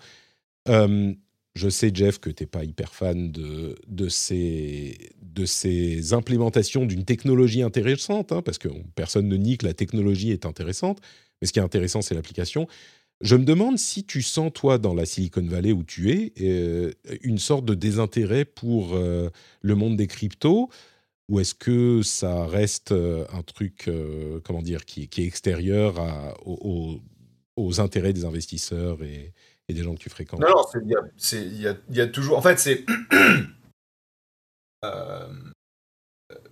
Je sais, Jeff, que tu n'es pas hyper fan de, de, ces, de ces implémentations d'une technologie intéressante, hein, parce que personne ne nie que la technologie est intéressante, mais ce qui est intéressant, c'est l'application. Je me demande si tu sens, toi, dans la Silicon Valley où tu es, euh, une sorte de désintérêt pour euh, le monde des cryptos, ou est-ce que ça reste euh, un truc, comment dire, qui, qui, est extérieur aux, aux, intérêts des investisseurs et, et des gens que tu fréquentes Non, non, il y, y a, toujours. En fait, c'est. *clears throat* Euh,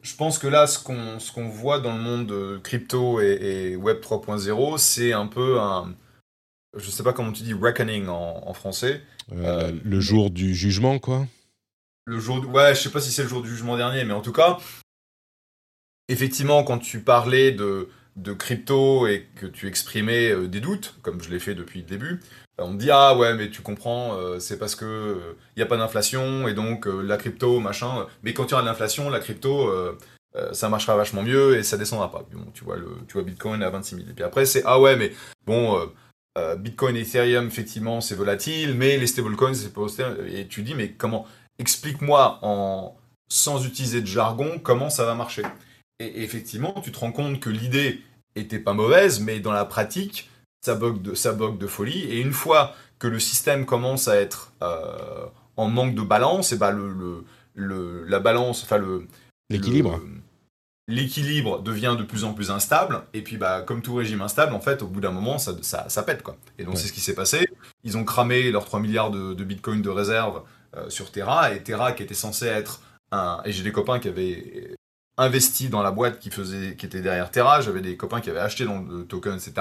je pense que là, ce qu'on qu'on voit dans le monde crypto et, Web 3.0, c'est un peu un. Je sais pas comment tu dis reckoning en, français. Euh, euh, le jour du jugement, quoi. Le jour. Ouais, je sais pas si c'est le jour du jugement dernier, mais en tout cas, effectivement, quand tu parlais de, de crypto et que tu exprimais des doutes, comme je l'ai fait depuis le début, on me dit ah ouais mais tu comprends euh, c'est parce que il euh, y a pas d'inflation et donc euh, la crypto machin mais quand il y aura de l'inflation la crypto ça marchera vachement mieux et ça descendra pas. Tu vois le tu vois Bitcoin à 26 000 et puis après c'est ah ouais mais bon Bitcoin et Ethereum effectivement c'est volatile mais les stablecoins c'est pas et tu dis mais comment? Explique-moi en sans utiliser de jargon comment ça va marcher. Et effectivement tu te rends compte que l'idée était pas mauvaise mais dans la pratique ça bug de, ça de folie. Et une fois que le système commence à être euh, en manque de balance, et bah le, le, la balance, enfin le l'équilibre. L'équilibre devient de plus en plus instable, et puis bah, comme tout régime instable, en fait, au bout d'un moment, ça, ça, ça, pète. Quoi. Et donc c'est ce qui s'est passé. Ils ont cramé leurs 3 milliards de, de bitcoin de réserve euh, sur Terra, et Terra qui était censé être un... Et j'ai des copains qui avaient investi dans la boîte qui faisait, qui était derrière Terra. J'avais des copains qui avaient acheté dans le token, etc.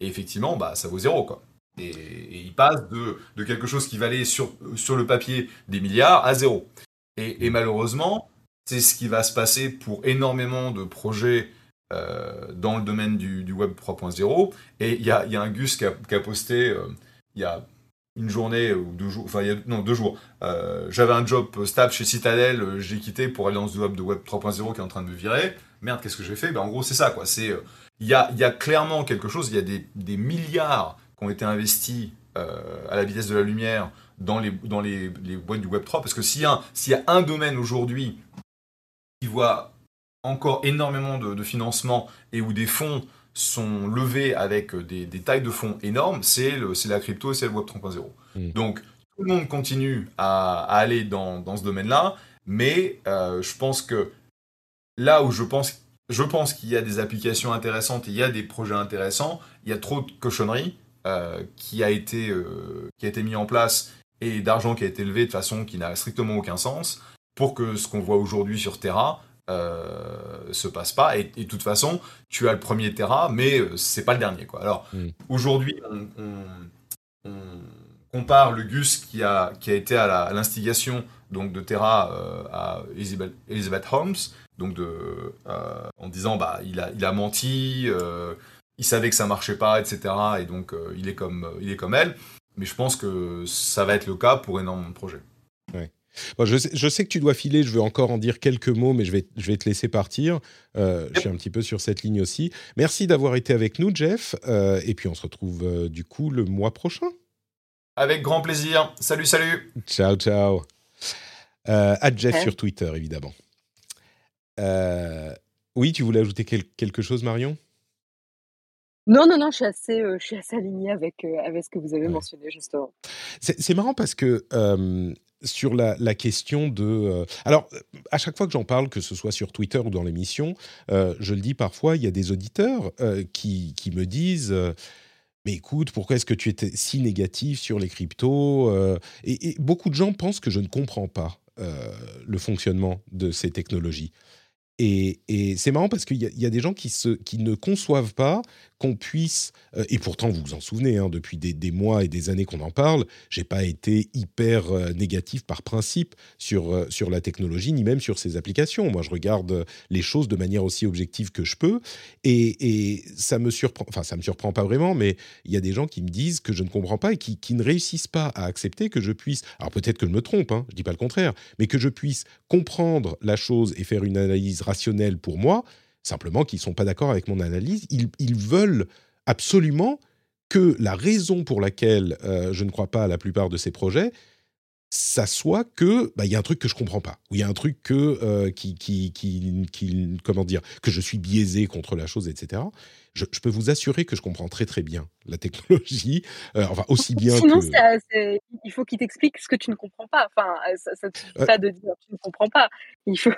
Et effectivement, bah, ça vaut zéro, quoi. Et, il passe de, de, quelque chose qui valait sur, sur le papier des milliards à zéro. Et, malheureusement, c'est ce qui va se passer pour énormément de projets euh, dans le domaine du, du Web 3.0. Et il y a, y a, un Gus qui a, qui a posté euh, il y a une journée ou deux jours, enfin, il y a, non, deux jours. Euh, j'avais un job stable chez Citadel, euh, j'ai quitté pour aller dans ce web de Web 3.0 qui est en train de me virer. Merde, qu'est-ce que j'ai fait? Ben, En gros, c'est ça, quoi. C'est, euh, il y, a, y a clairement quelque chose, il y a des, des milliards qui ont été investis à la vitesse de la lumière dans les, dans les, les boîtes du Web 3, parce que s'il y, y a un domaine aujourd'hui qui voit encore énormément de, de financement et où des fonds sont levés avec des, tailles de fonds énormes, c'est la crypto et c'est le Web 3.0. Hmm. Donc, tout le monde continue à, aller dans, ce domaine-là, mais euh, je pense que là où je pense, je pense qu'il y a des applications intéressantes, il y a des projets intéressants, il y a trop de cochonneries euh, qui, a été, euh, qui a été mis en place et d'argent qui a été levé de façon qui n'a strictement aucun sens pour que ce qu'on voit aujourd'hui sur Terra euh, se passe pas. Et, de toute façon, tu as le premier Terra, mais euh, c'est pas le dernier. Quoi. Alors, mm. aujourd'hui, on, compare le Gus qui a, qui a été à l'instigation donc de Terra euh, à Elizabeth, Holmes, donc de, en disant bah il a, il a menti, il savait que ça marchait pas, etc. Et donc il est comme il est comme elle. Mais je pense que ça va être le cas pour énormément de projets. Je, sais, que tu dois filer, je veux encore en dire quelques mots, mais je vais, je vais te laisser partir. Euh, je suis un petit peu sur cette ligne aussi. Merci d'avoir été avec nous, Jeff. Euh, et puis on se retrouve euh, du coup le mois prochain. Avec grand plaisir. Salut, salut. Ciao, ciao. à Jeff sur Twitter, évidemment. oui, tu voulais ajouter quelque chose, Marion? Non, non, non, je suis assez, je suis assez alignée avec, avec ce que vous avez mentionné, justement. C'est marrant parce que sur la, question de... Euh, alors, à chaque fois que j'en parle, que ce soit sur Twitter ou dans l'émission, euh, je le dis parfois, il y a des auditeurs euh, qui, qui, me disent... mais écoute, pourquoi est-ce que tu étais si négatif sur les cryptos et, beaucoup de gens pensent que je ne comprends pas le fonctionnement de ces technologies. Et, c'est marrant parce qu'il y, a des gens qui, ne conçoivent pas qu'on puisse, euh, et pourtant vous vous en souvenez, hein, depuis des, mois et des années qu'on en parle, j'ai pas été hyper euh, négatif par principe sur, euh, sur la technologie, ni même sur ses applications. Moi, je regarde les choses de manière aussi objective que je peux, et, ça me surprend, enfin ça me surprend pas vraiment, mais il y a des gens qui me disent que je ne comprends pas et qui, qui ne réussissent pas à accepter que je puisse, alors peut-être que je me trompe, hein, je dis pas le contraire, mais que je puisse comprendre la chose et faire une analyse rationnelle pour moi, simplement qu'ils ne sont pas d'accord avec mon analyse. Ils, veulent absolument que la raison pour laquelle euh, je ne crois pas à la plupart de ces projets, ça soit que bah, il y a un truc que je comprends pas, ou il y a un truc que euh, qui, qui, qui, comment dire que je suis biaisé contre la chose, etc. Je, peux vous assurer que je comprends très très bien la technologie, euh, enfin aussi bien. Sinon, il faut qu'il t'explique ce que tu ne comprends pas. Enfin, ça, ne pas de dire tu ne comprends pas. Il faut.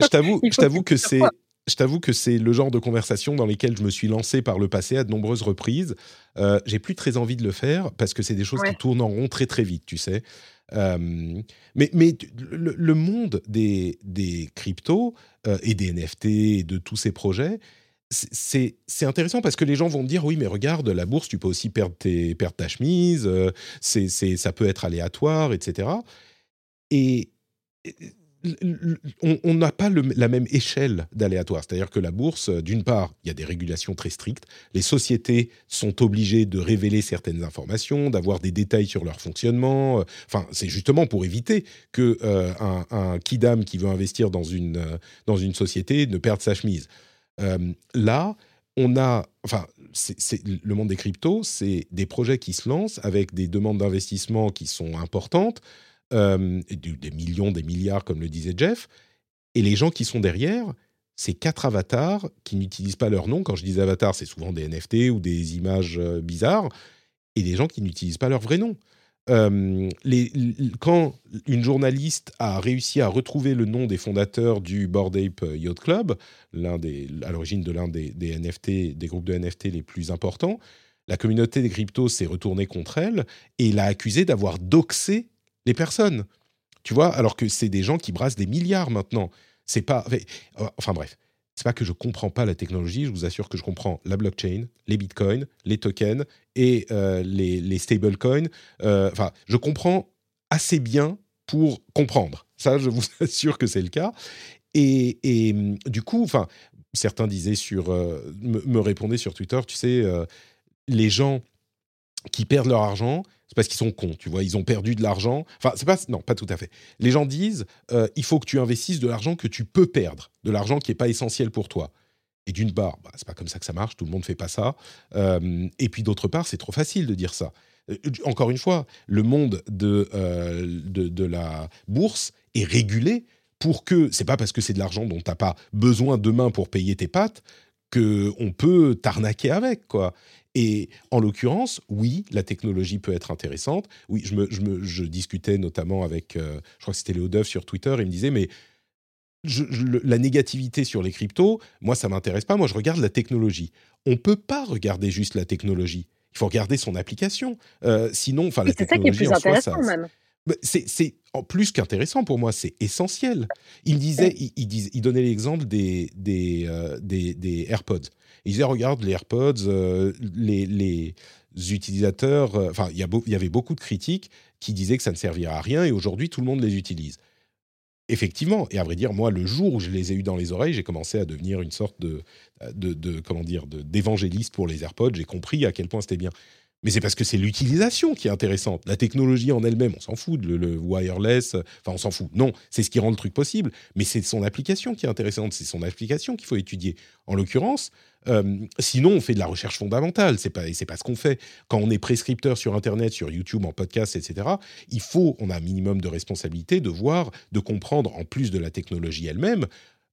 Je t'avoue, je t'avoue que c'est je t'avoue que c'est le genre de conversation dans lesquelles je me suis lancé par le passé à de nombreuses reprises. Euh, j'ai plus très envie de le faire parce que c'est des choses qui tournent en rond très très vite, tu sais. Euh, mais mais le, monde des, des cryptos euh, et des NFT et de tous ces projets, c'est intéressant parce que les gens vont me dire oui mais regarde la bourse tu peux aussi perdre, tes, perdre ta chemise, c'est ça peut être aléatoire, etc. Et on n'a pas la même échelle d'aléatoire. C'est-à-dire que la bourse, euh, d'une part, il y a des régulations très strictes. Les sociétés sont obligées de révéler certaines informations, d'avoir des détails sur leur fonctionnement. Euh, enfin, c'est justement pour éviter que euh, un, kidam qui veut investir dans une, dans une société ne perde sa chemise. là, on a, enfin, le monde des cryptos, c'est des projets qui se lancent avec des demandes d'investissement qui sont importantes. Euh, des millions, des milliards, comme le disait Jeff. Et les gens qui sont derrière, c'est quatre avatars qui n'utilisent pas leur nom. Quand je dis avatars, c'est souvent des NFT ou des images euh, bizarres. Et des gens qui n'utilisent pas leur vrai nom. Euh, quand une journaliste a réussi à retrouver le nom des fondateurs du Bored Ape Yacht Club, des, à l'origine de l'un des, des, NFT, des groupes de NFT les plus importants, la communauté des cryptos s'est retournée contre elle et l'a accusée d'avoir doxé les personnes. Tu vois, alors que c'est des gens qui brassent des milliards maintenant. C'est pas. Enfin bref, c'est pas que je comprends pas la technologie. Je vous assure que je comprends la blockchain, les bitcoins, les tokens et les, les stablecoins. Enfin, je comprends assez bien pour comprendre. Ça, je vous *laughs* assure que c'est le cas. Et, et, du coup, enfin, certains disaient sur, me, répondaient sur Twitter, tu sais, les gens qui perdent leur argent, c'est parce qu'ils sont cons, tu vois, ils ont perdu de l'argent. Enfin, c'est pas non, pas tout à fait. Les gens disent euh, il faut que tu investisses de l'argent que tu peux perdre, de l'argent qui n'est pas essentiel pour toi. Et d'une part, bah, c'est pas comme ça que ça marche, tout le monde fait pas ça. Euh, et puis d'autre part, c'est trop facile de dire ça. Euh, encore une fois, le monde de, de, la bourse est régulé pour que c'est pas parce que c'est de l'argent dont tu n'as pas besoin demain pour payer tes pattes que on peut t'arnaquer avec quoi. Et en l'occurrence, oui, la technologie peut être intéressante. Oui, je, me, je, me, je discutais notamment avec, euh, je crois que c'était Léo Duff sur Twitter, il me disait, mais je, la négativité sur les cryptos, moi, ça m'intéresse pas. Moi, je regarde la technologie. On peut pas regarder juste la technologie. Il faut regarder son application. Euh, sinon, enfin, la technologie c'est ça qui est plus intéressant, même. C'est plus qu'intéressant pour moi, c'est essentiel. Il me disait, il, il, donnait l'exemple des, des, euh, des, des AirPods. Ils disaient, regarde, les AirPods, euh, les, utilisateurs, euh, enfin, il y, avait beaucoup de critiques qui disaient que ça ne servirait à rien et aujourd'hui, tout le monde les utilise. Effectivement, et à vrai dire, moi, le jour où je les ai eus dans les oreilles, j'ai commencé à devenir une sorte de, comment dire, d'évangéliste pour les AirPods. J'ai compris à quel point c'était bien mais c'est parce que c'est l'utilisation qui est intéressante. La technologie en elle-même, on s'en fout, le, wireless, enfin on s'en fout. Non, c'est ce qui rend le truc possible, mais c'est son application qui est intéressante, c'est son application qu'il faut étudier. En l'occurrence, euh, sinon on fait de la recherche fondamentale, c'est pas c'est pas ce qu'on fait. Quand on est prescripteur sur Internet, sur YouTube, en podcast, etc., il faut, on a un minimum de responsabilité de voir, de comprendre, en plus de la technologie elle-même,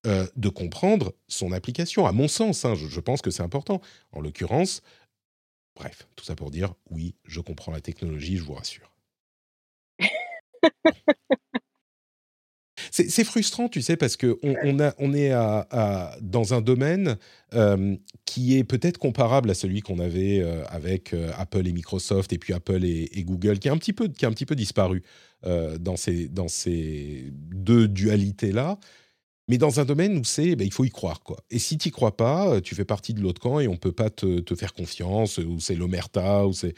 euh, de comprendre son application. À mon sens, hein, je, pense que c'est important. En l'occurrence, Bref, tout ça pour dire, oui, je comprends la technologie, je vous rassure. *laughs* c'est frustrant, tu sais, parce qu'on on, on est à, dans un domaine qui est peut-être comparable à celui qu'on avait euh, avec euh, Apple et Microsoft, et puis Apple et, Google, qui, est un petit peu, qui a un petit peu disparu euh, dans, ces, dans ces deux dualités-là mais dans un domaine où c'est, ben, il faut y croire. quoi. Et si tu n'y crois pas, tu fais partie de l'autre camp et on ne peut pas te, te, faire confiance, ou c'est l'omerta, ou c'est...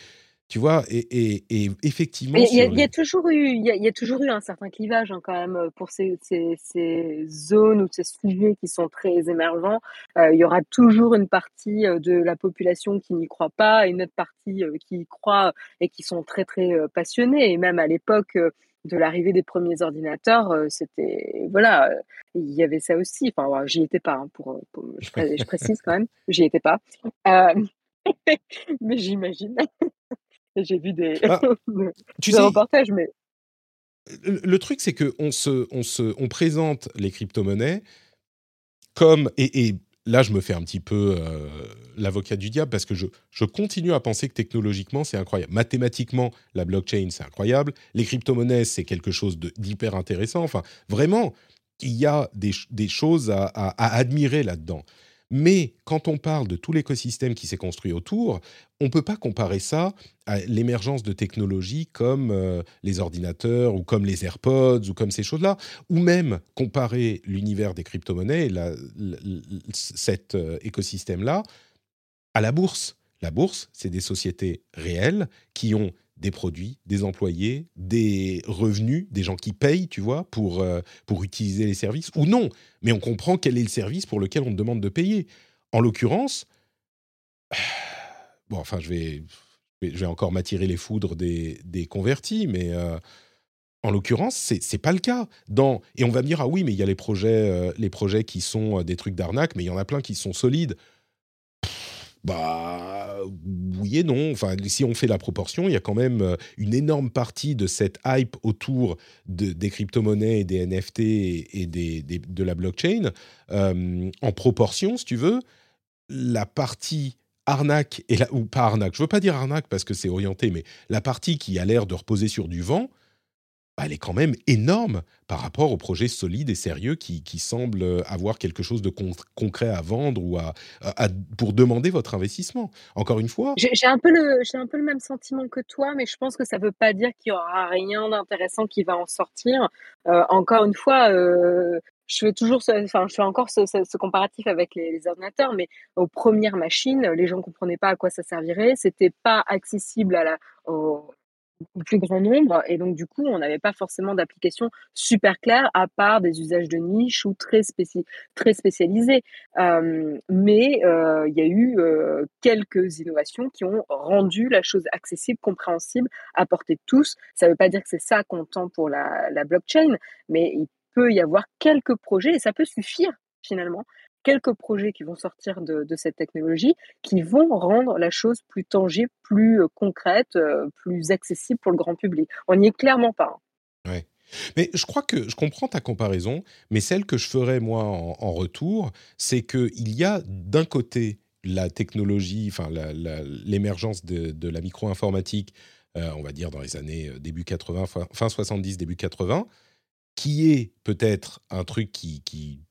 Tu vois, et, et, et effectivement... Il y, y, a toujours eu, il y, a toujours eu un certain clivage hein, quand même euh, pour ces, ces, ces, zones ou ces sujets qui sont très émergents. Euh, il y aura toujours une partie de la population qui n'y croit pas et une autre partie qui y croit et qui sont très très passionnés. Et même à l'époque de l'arrivée des premiers ordinateurs, euh, c'était voilà, euh, il y avait ça aussi. Enfin, j'y étais pas, hein, pour, je, précise quand même, j'y étais pas, euh, *laughs* mais j'imagine. J'ai vu des, ah, *laughs* tu reportages, mais le, truc, c'est que on se, on se, on présente les crypto-monnaies comme et, et là, je me fais un petit peu euh, l'avocat du diable parce que je, je, continue à penser que technologiquement, c'est incroyable. Mathématiquement, la blockchain, c'est incroyable. Les crypto-monnaies, c'est quelque chose d'hyper intéressant. Enfin, vraiment, il y a des, des choses à, à admirer là-dedans. Mais quand on parle de tout l'écosystème qui s'est construit autour, on ne peut pas comparer ça à l'émergence de technologies comme euh, les ordinateurs ou comme les AirPods ou comme ces choses-là, ou même comparer l'univers des crypto-monnaies, cet euh, écosystème-là, à la bourse. La bourse, c'est des sociétés réelles qui ont des produits, des employés, des revenus, des gens qui payent, tu vois, pour, euh, pour utiliser les services, ou non. Mais on comprend quel est le service pour lequel on demande de payer. En l'occurrence, *sighs* bon, enfin, je vais, je vais encore m'attirer les foudres des, des convertis, mais euh, en l'occurrence, c'est n'est pas le cas. Et on va me dire, ah oui, mais il y a les projets, euh, les projets qui sont des trucs d'arnaque, mais il y en a plein qui sont solides. Bah oui et non. Enfin, si on fait la proportion, il y a quand même euh, une énorme partie de cette hype autour de, des crypto-monnaies et des NFT et, des, de la blockchain. Euh, en proportion, si tu veux, la partie arnaque, et ou pas arnaque, je veux pas dire arnaque parce que c'est orienté, mais la partie qui a l'air de reposer sur du vent, elle est quand même énorme par rapport aux projets solides et sérieux qui, qui semblent avoir quelque chose de concret à vendre ou à, pour demander votre investissement. Encore une fois. J'ai un, peu le, un peu le même sentiment que toi, mais je pense que ça ne veut pas dire qu'il n'y aura rien d'intéressant qui va en sortir. Euh, encore une fois, euh, je fais toujours enfin, je fais encore ce comparatif avec les ordinateurs, mais aux premières machines, les gens comprenaient pas à quoi ça servirait. C'était pas accessible à la plus grand nombre et donc du coup, on n'avait pas forcément d'application super claire à part des usages de niche ou très spéci très spécialisés. Mais il y a eu, quelques innovations qui ont rendu la chose accessible, compréhensible, à portée de tous. Ça veut pas dire que c'est ça qu'on tend pour la la blockchain, mais il peut y avoir quelques projets et ça peut suffire finalement quelques projets qui vont sortir de, cette technologie qui vont rendre la chose plus tangible, plus euh, concrète, euh, plus accessible pour le grand public. On n'y est clairement pas. Hein. Ouais. Mais je crois que je comprends ta comparaison, mais celle que je ferais moi en, retour, c'est qu'il y a d'un côté la technologie, enfin l'émergence de, la micro-informatique, euh, on va dire dans les années début 80, fin, fin 70, début 80, qui est peut-être un truc qui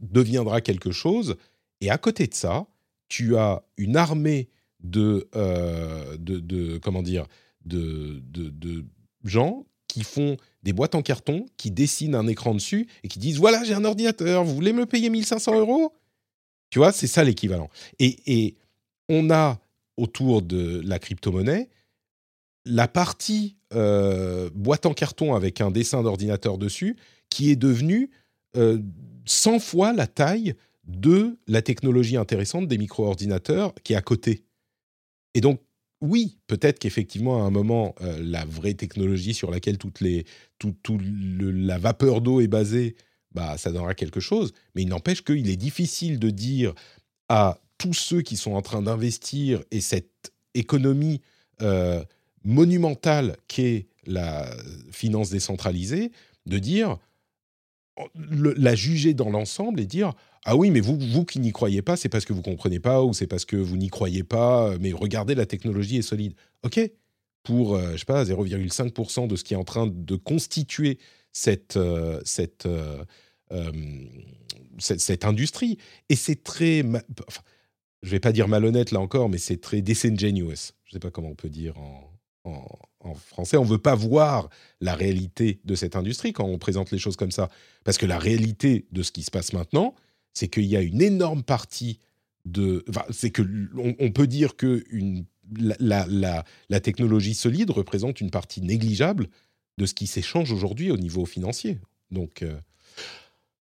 deviendra quelque chose. Et à côté de ça, tu as une armée de, euh, de, comment dire, de, de, gens qui font des boîtes en carton, qui dessinent un écran dessus et qui disent voilà, j'ai un ordinateur, vous voulez me payer 1500 euros? Tu vois, c'est ça l'équivalent. Et, et, on a autour de la crypto-monnaie la partie euh, boîte en carton avec un dessin d'ordinateur dessus qui est devenue euh, 100 fois la taille de la technologie intéressante des micro-ordinateurs qui est à côté. Et donc, oui, peut-être qu'effectivement, à un moment, euh, la vraie technologie sur laquelle toute la vapeur d'eau est basée, bah, ça donnera quelque chose. Mais il n'empêche qu'il est difficile de dire à tous ceux qui sont en train d'investir et cette économie euh, monumentale qu'est la finance décentralisée, de dire la juger dans l'ensemble et dire ah oui mais vous vous qui n'y croyez pas c'est parce que vous comprenez pas ou c'est parce que vous n'y croyez pas mais regardez la technologie est solide ok pour euh, je sais pas 0,5% de ce qui est en train de constituer cette euh, cette, euh, cette, industrie. Et c'est très enfin, je vais pas dire malhonnête là encore mais c'est très disingenuous. Je sais pas comment on peut dire en, français, on ne veut pas voir la réalité de cette industrie quand on présente les choses comme ça. Parce que la réalité de ce qui se passe maintenant, c'est qu'il y a une énorme partie de... C'est que on, peut dire que la, la, technologie solide représente une partie négligeable de ce qui s'échange aujourd'hui au niveau financier. Donc... Euh,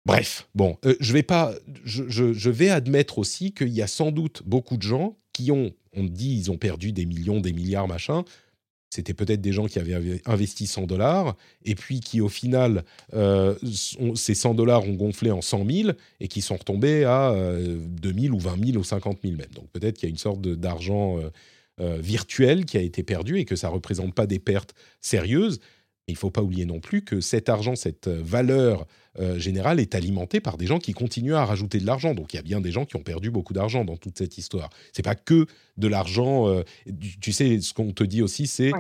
bref, bon, euh, je vais pas, je, je, vais admettre aussi qu'il y a sans doute beaucoup de gens qui ont, on dit, ils ont perdu des millions, des milliards, machin, c'était peut-être des gens qui avaient investi 100 dollars et puis qui au final euh, ces 100 dollars ont gonflé en 100 000 et qui sont retombés à euh, 2 000 ou 20 000 ou 50 000 même. Donc peut-être qu'il y a une sorte d'argent euh, euh, virtuel qui a été perdu et que ça représente pas des pertes sérieuses. Il ne faut pas oublier non plus que cet argent, cette valeur euh, générale est alimentée par des gens qui continuent à rajouter de l'argent. Donc il y a bien des gens qui ont perdu beaucoup d'argent dans toute cette histoire. C'est pas que de l'argent. Euh, tu, sais, ce qu'on te dit aussi, c'est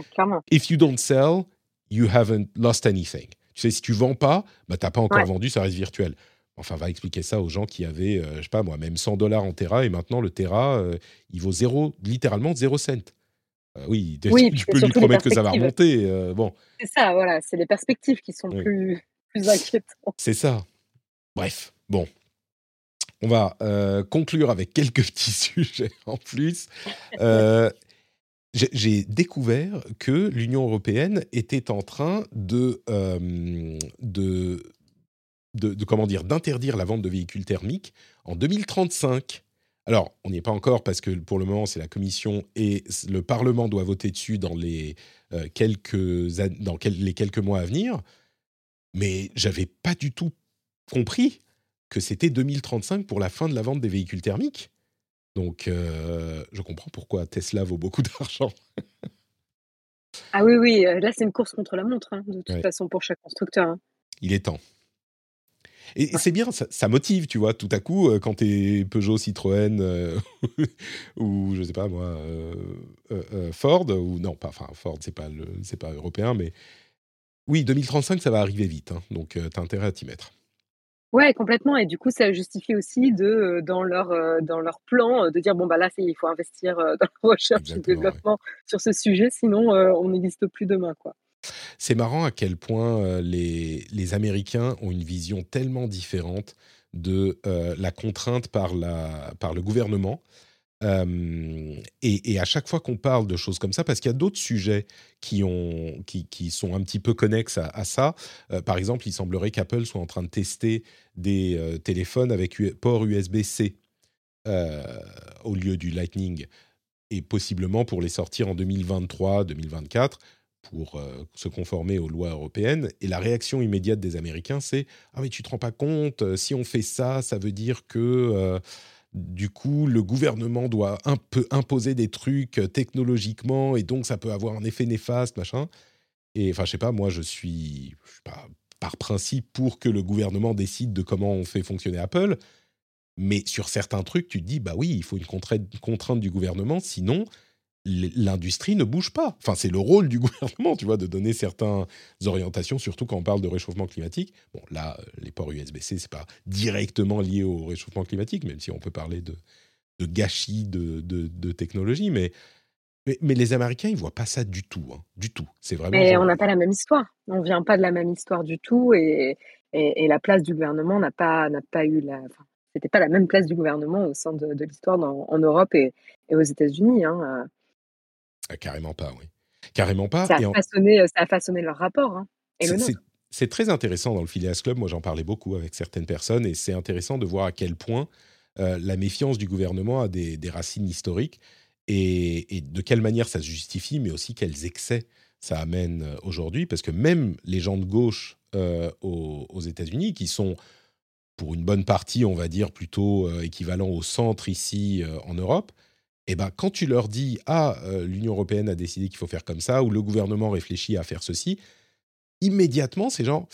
if you don't sell, you haven't lost anything. Tu sais, si tu vends pas, bah t'as pas encore vendu, ça reste virtuel. Enfin, va expliquer ça aux gens qui avaient, euh, je sais pas moi, même 100 dollars en Terra et maintenant le Terra, il vaut zéro, littéralement zéro cent. oui, tu, peux lui promettre que ça va remonter. bon. C'est ça, voilà, c'est les perspectives qui sont plus c'est ça. Bref, bon. On va euh, conclure avec quelques *laughs* petits sujets en plus. Euh, j'ai découvert que l'Union européenne était en train de, euh, de, de, comment dire d'interdire la vente de véhicules thermiques en 2035. Alors, on n'y est pas encore parce que pour le moment, c'est la Commission et le Parlement doit voter dessus dans les, quelques, dans les quelques mois à venir mais j'avais pas du tout compris que c'était 2035 pour la fin de la vente des véhicules thermiques. Donc, euh, je comprends pourquoi Tesla vaut beaucoup *laughs* d'argent. ah oui, oui, euh, là, c'est une course contre la montre, hein, de toute façon, pour chaque constructeur. Hein. Il est temps. Et c'est bien, ça, motive, tu vois, tout à coup, euh, quand tu es Peugeot, Citroën, *laughs* ou je sais pas moi, Ford, ou non, pas, enfin, Ford, c'est pas, pas européen, mais oui, 2035, ça va arriver vite, hein, donc euh, tu as intérêt à t'y mettre. Ouais, complètement. Et du coup, ça justifie aussi de, euh, dans leur, euh, dans leur plan, de dire bon bah là, il faut investir dans la recherche et le développement sur ce sujet, sinon on n'existe plus demain, quoi. C'est marrant à quel point les, les Américains ont une vision tellement différente de la contrainte par, la, par le gouvernement et, à chaque fois qu'on parle de choses comme ça, parce qu'il y a d'autres sujets qui, ont, qui, qui, sont un petit peu connexes à, ça. par exemple, il semblerait qu'Apple soit en train de tester des téléphones avec port USB-C au lieu du Lightning, et possiblement pour les sortir en 2023, 2024 pour se conformer aux lois européennes. Et la réaction immédiate des Américains, c'est ah mais tu te rends pas compte, si on fait ça, ça veut dire que du coup, le gouvernement doit un peu imposer des trucs euh, technologiquement et donc ça peut avoir un effet néfaste, machin. Et enfin, je sais pas, moi, je suis, par principe pour que le gouvernement décide de comment on fait fonctionner Apple. Mais sur certains trucs, tu te dis, bah oui, il faut une contrainte du gouvernement, sinon l'industrie ne bouge pas. Enfin, c'est le rôle du *laughs* gouvernement, tu vois, de donner certaines orientations, surtout quand on parle de réchauffement climatique. Bon, là, euh, les ports USB-C, c'est pas directement lié au réchauffement climatique, même si on peut parler de, gâchis de, de, technologie, mais, mais, les Américains, ils voient pas ça du tout, hein, du tout. C'est vraiment. Mais on n'a pas la même histoire. On vient pas de la même histoire du tout, et, et, la place du gouvernement n'a pas, n'a pas eu la. Enfin, c'était pas la même place du gouvernement au sein de, l'histoire en Europe et, aux États-Unis. Hein. Euh. Ah, carrément pas, oui. Carrément pas. Ça a, façonné, euh, ça a façonné leur rapport. Hein, c'est très intéressant dans le Phileas Club. Moi, j'en parlais beaucoup avec certaines personnes et c'est intéressant de voir à quel point euh, la méfiance du gouvernement a des, racines historiques et, de quelle manière ça se justifie, mais aussi quels excès ça amène euh, aujourd'hui. Parce que même les gens de gauche aux, aux États-Unis, qui sont pour une bonne partie, on va dire, plutôt équivalents au centre ici en Europe, eh ben, quand tu leur dis ah euh, l'Union européenne a décidé qu'il faut faire comme ça ou le gouvernement réfléchit à faire ceci, immédiatement c'est genre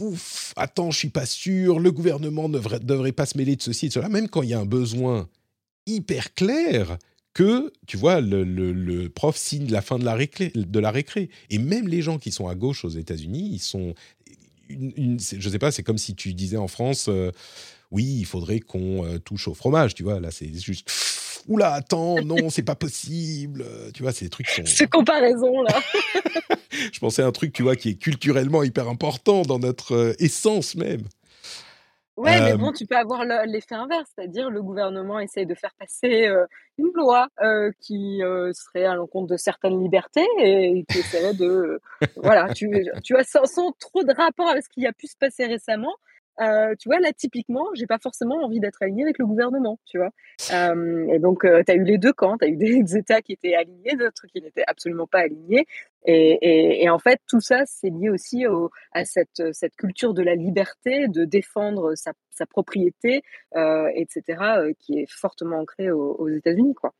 ouf attends je suis pas sûr le gouvernement ne devrait, pas se mêler de ceci et de cela même quand il y a un besoin hyper clair que tu vois le, prof signe la fin de la récré de la récré. Et même les gens qui sont à gauche aux États-Unis ils sont une, je sais pas c'est comme si tu disais en France euh, oui il faudrait qu'on euh, touche au fromage tu vois là c'est juste oula, attends, non, c'est pas possible. Tu vois, des trucs sont. Ces comparaisons-là. *laughs* je pensais à un truc, tu vois, qui est culturellement hyper important dans notre euh, essence même. Ouais, mais euh, bon, tu peux avoir l'effet inverse, c'est-à-dire le gouvernement essaye de faire passer euh, une loi qui serait à l'encontre de certaines libertés et qui essaierait de, voilà, tu, tu vois, sans, sans, trop de rapport avec ce qui a pu se passer récemment, euh, tu vois, là, typiquement, j'ai pas forcément envie d'être aligné avec le gouvernement, tu vois. Euh, et donc, euh, tu as eu les deux camps, tu as eu *laughs* des États qui étaient alignés, d'autres qui n'étaient absolument pas alignés. Et, en fait, tout ça, c'est lié aussi au, à cette, culture de la liberté, de défendre sa, propriété, etc., qui est fortement ancrée aux, aux États-Unis, quoi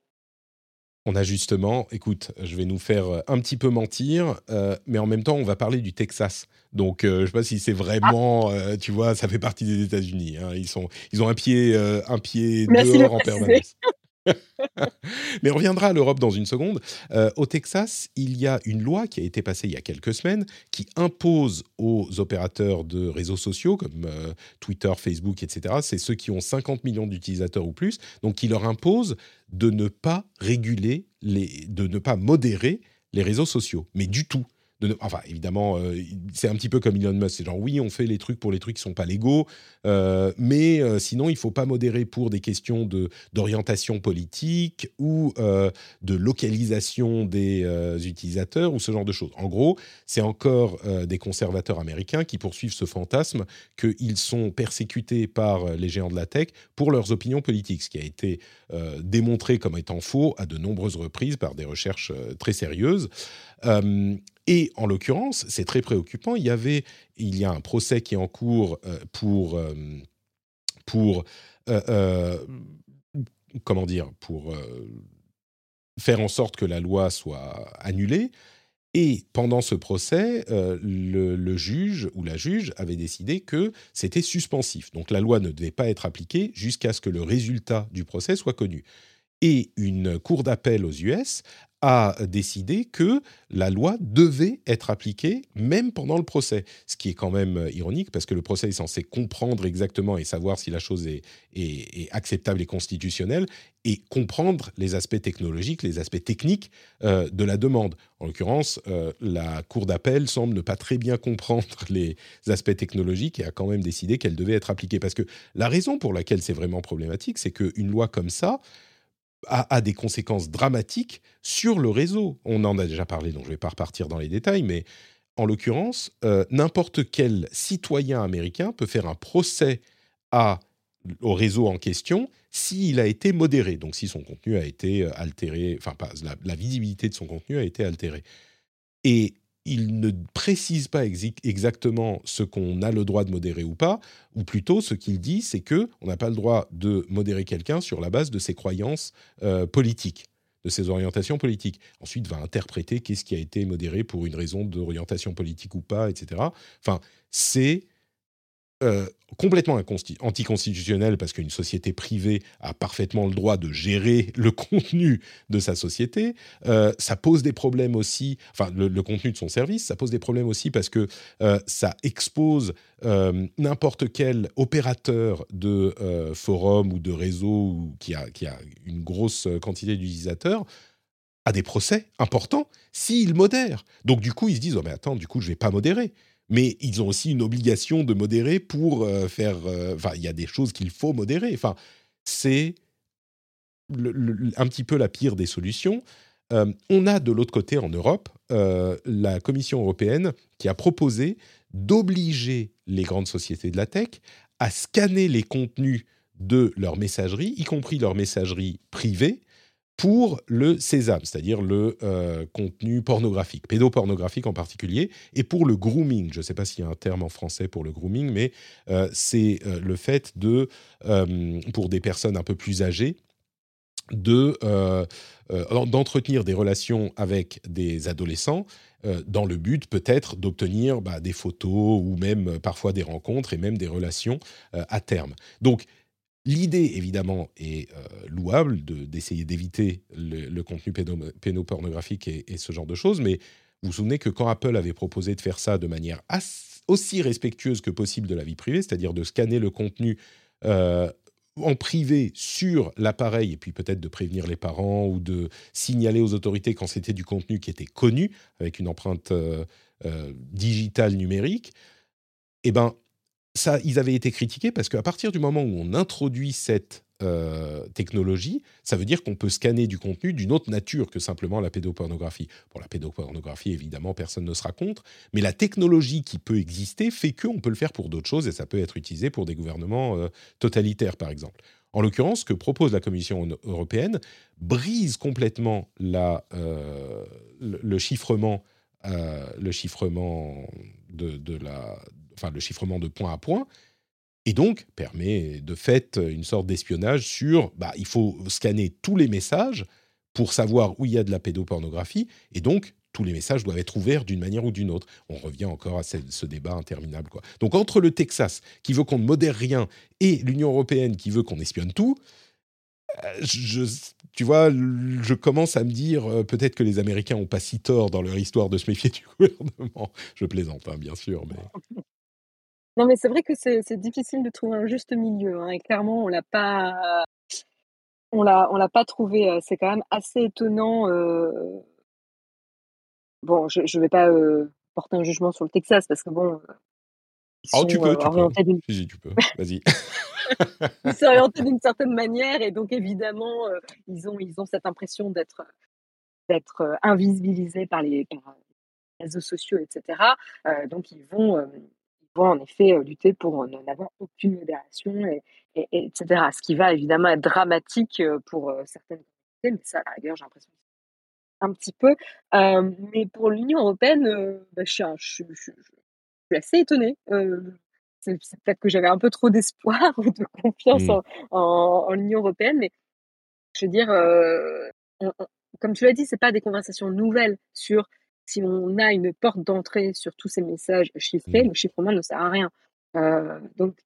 on a justement, écoute, je vais nous faire euh, un petit peu mentir, euh, mais en même temps, on va parler du Texas. Donc, euh, je ne sais pas si c'est vraiment, tu vois, ça fait partie des États-Unis. Hein. Ils sont, ils ont un pied, un pied dehors en permanence. *laughs* Mais on reviendra à l'Europe dans une seconde. Euh, au Texas, il y a une loi qui a été passée il y a quelques semaines qui impose aux opérateurs de réseaux sociaux comme euh, Twitter, Facebook, etc., c'est ceux qui ont 50 millions d'utilisateurs ou plus, donc qui leur impose de ne pas réguler, de ne pas modérer les réseaux sociaux, mais du tout enfin, évidemment, euh, c'est un petit peu comme Elon Musk. C'est genre, oui, on fait les trucs pour les trucs qui sont pas légaux, euh, mais euh, sinon, il faut pas modérer pour des questions de d'orientation politique ou de localisation des utilisateurs ou ce genre de choses. En gros, c'est encore des conservateurs américains qui poursuivent ce fantasme qu'ils sont persécutés par les géants de la tech pour leurs opinions politiques, ce qui a été démontré comme étant faux à de nombreuses reprises par des recherches très sérieuses. Et en l'occurrence, c'est très préoccupant. Il y avait, il y a un procès qui est en cours euh, pour euh, pour euh, comment dire pour faire en sorte que la loi soit annulée. Et pendant ce procès, le, le, juge ou la juge avait décidé que c'était suspensif. Donc la loi ne devait pas être appliquée jusqu'à ce que le résultat du procès soit connu. Et une cour d'appel aux US a décidé que la loi devait être appliquée même pendant le procès. Ce qui est quand même euh, ironique parce que le procès est censé comprendre exactement et savoir si la chose est, acceptable et constitutionnelle et comprendre les aspects technologiques, les aspects techniques euh, de la demande. En l'occurrence, euh, la Cour d'appel semble ne pas très bien comprendre *laughs* les aspects technologiques et a quand même décidé qu'elle devait être appliquée. Parce que la raison pour laquelle c'est vraiment problématique, c'est qu'une loi comme ça, a, des conséquences dramatiques sur le réseau. On en a déjà parlé, donc je ne vais pas repartir dans les détails, mais en l'occurrence, euh, n'importe quel citoyen américain peut faire un procès au réseau en question s'il a été modéré, donc si son contenu a été euh, altéré, enfin pas, la, la, visibilité de son contenu a été altérée. Et il ne précise pas exactement ce qu'on a le droit de modérer ou pas, ou plutôt ce qu'il dit, c'est que on n'a pas le droit de modérer quelqu'un sur la base de ses croyances euh, politiques, de ses orientations politiques. Ensuite, va interpréter qu'est-ce qui a été modéré pour une raison d'orientation politique ou pas, etc. Enfin, c'est euh, complètement anticonstitutionnel parce qu'une société privée a parfaitement le droit de gérer le *laughs* contenu de sa société. Euh, ça pose des problèmes aussi, enfin le, contenu de son service, ça pose des problèmes aussi parce que euh, ça expose n'importe quel opérateur de forum ou de réseau qui, a, une grosse quantité d'utilisateurs à des procès importants s'il modère. Donc du coup, ils se disent, oh mais attends, du coup, je vais pas modérer mais ils ont aussi une obligation de modérer pour euh, faire. Euh, enfin, il y a des choses qu'il faut modérer. Enfin, c'est un petit peu la pire des solutions. Euh, on a de l'autre côté en Europe la Commission européenne qui a proposé d'obliger les grandes sociétés de la tech à scanner les contenus de leur messagerie, y compris leur messagerie privée, pour le sésame, c'est-à-dire le euh, contenu pornographique, pédopornographique en particulier, et pour le grooming. Je ne sais pas s'il y a un terme en français pour le grooming, mais euh, c'est euh, le fait de, pour des personnes un peu plus âgées, de d'entretenir des relations avec des adolescents dans le but peut-être d'obtenir bah, des photos ou même parfois des rencontres et même des relations à terme. Donc L'idée, évidemment, est euh, louable d'essayer d'éviter le, contenu pédopornographique et, et, ce genre de choses, mais vous vous souvenez que quand Apple avait proposé de faire ça de manière aussi respectueuse que possible de la vie privée, c'est-à-dire de scanner le contenu euh, en privé sur l'appareil et puis peut-être de prévenir les parents ou de signaler aux autorités quand c'était du contenu qui était connu avec une empreinte euh, digitale numérique, eh ben ils avaient été critiqués parce qu'à partir du moment où on introduit cette euh, technologie, ça veut dire qu'on peut scanner du contenu d'une autre nature que simplement la pédopornographie. Pour la pédopornographie, évidemment, personne ne sera contre, mais la technologie qui peut exister fait qu'on peut le faire pour d'autres choses et ça peut être utilisé pour des gouvernements euh, totalitaires, par exemple. En l'occurrence, ce que propose la Commission européenne brise complètement euh, le, chiffrement, le chiffrement de la enfin le chiffrement de point à point, et donc permet de fait une sorte d'espionnage sur, bah, il faut scanner tous les messages pour savoir où il y a de la pédopornographie, et donc tous les messages doivent être ouverts d'une manière ou d'une autre. On revient encore à ce, débat interminable. Quoi. Donc entre le Texas, qui veut qu'on ne modère rien, et l'Union européenne, qui veut qu'on espionne tout, euh, tu vois, je commence à me dire euh, peut-être que les Américains n'ont pas si tort dans leur histoire de se méfier du *laughs* gouvernement. Je plaisante, hein, bien sûr, mais Non, mais c'est vrai que c'est difficile de trouver un juste milieu, hein, et clairement, on l'a pas on l'a on l'a pas trouvé, c'est quand même assez étonnant, euh bon, je je vais pas, euh, porter un jugement sur le Texas parce que bon, ils Oh, tu peux, tu peux. Si, tu peux. Vas-y. *laughs* ils sont orientés d'une certaine manière et donc évidemment, ils ont ils ont cette impression d'être, d'être, invisibilisés par les par les réseaux sociaux etc. donc ils vont, en effet euh, lutter pour euh, n'avoir aucune modération, et, etc. Ce qui va évidemment être dramatique euh, pour certaines communautés, mais ça, rigueur, j'ai l'impression un petit peu. mais pour l'Union européenne, bah, je, suis, assez étonnée. c'est peut-être que j'avais un peu trop d'espoir *laughs* ou de confiance mmh. en, l'Union européenne, mais je veux dire, comme tu l'as dit, c'est pas des conversations nouvelles sur si on a une porte d'entrée sur tous ces messages chiffrés, mmh. le chiffrement ne sert à rien. Euh, donc,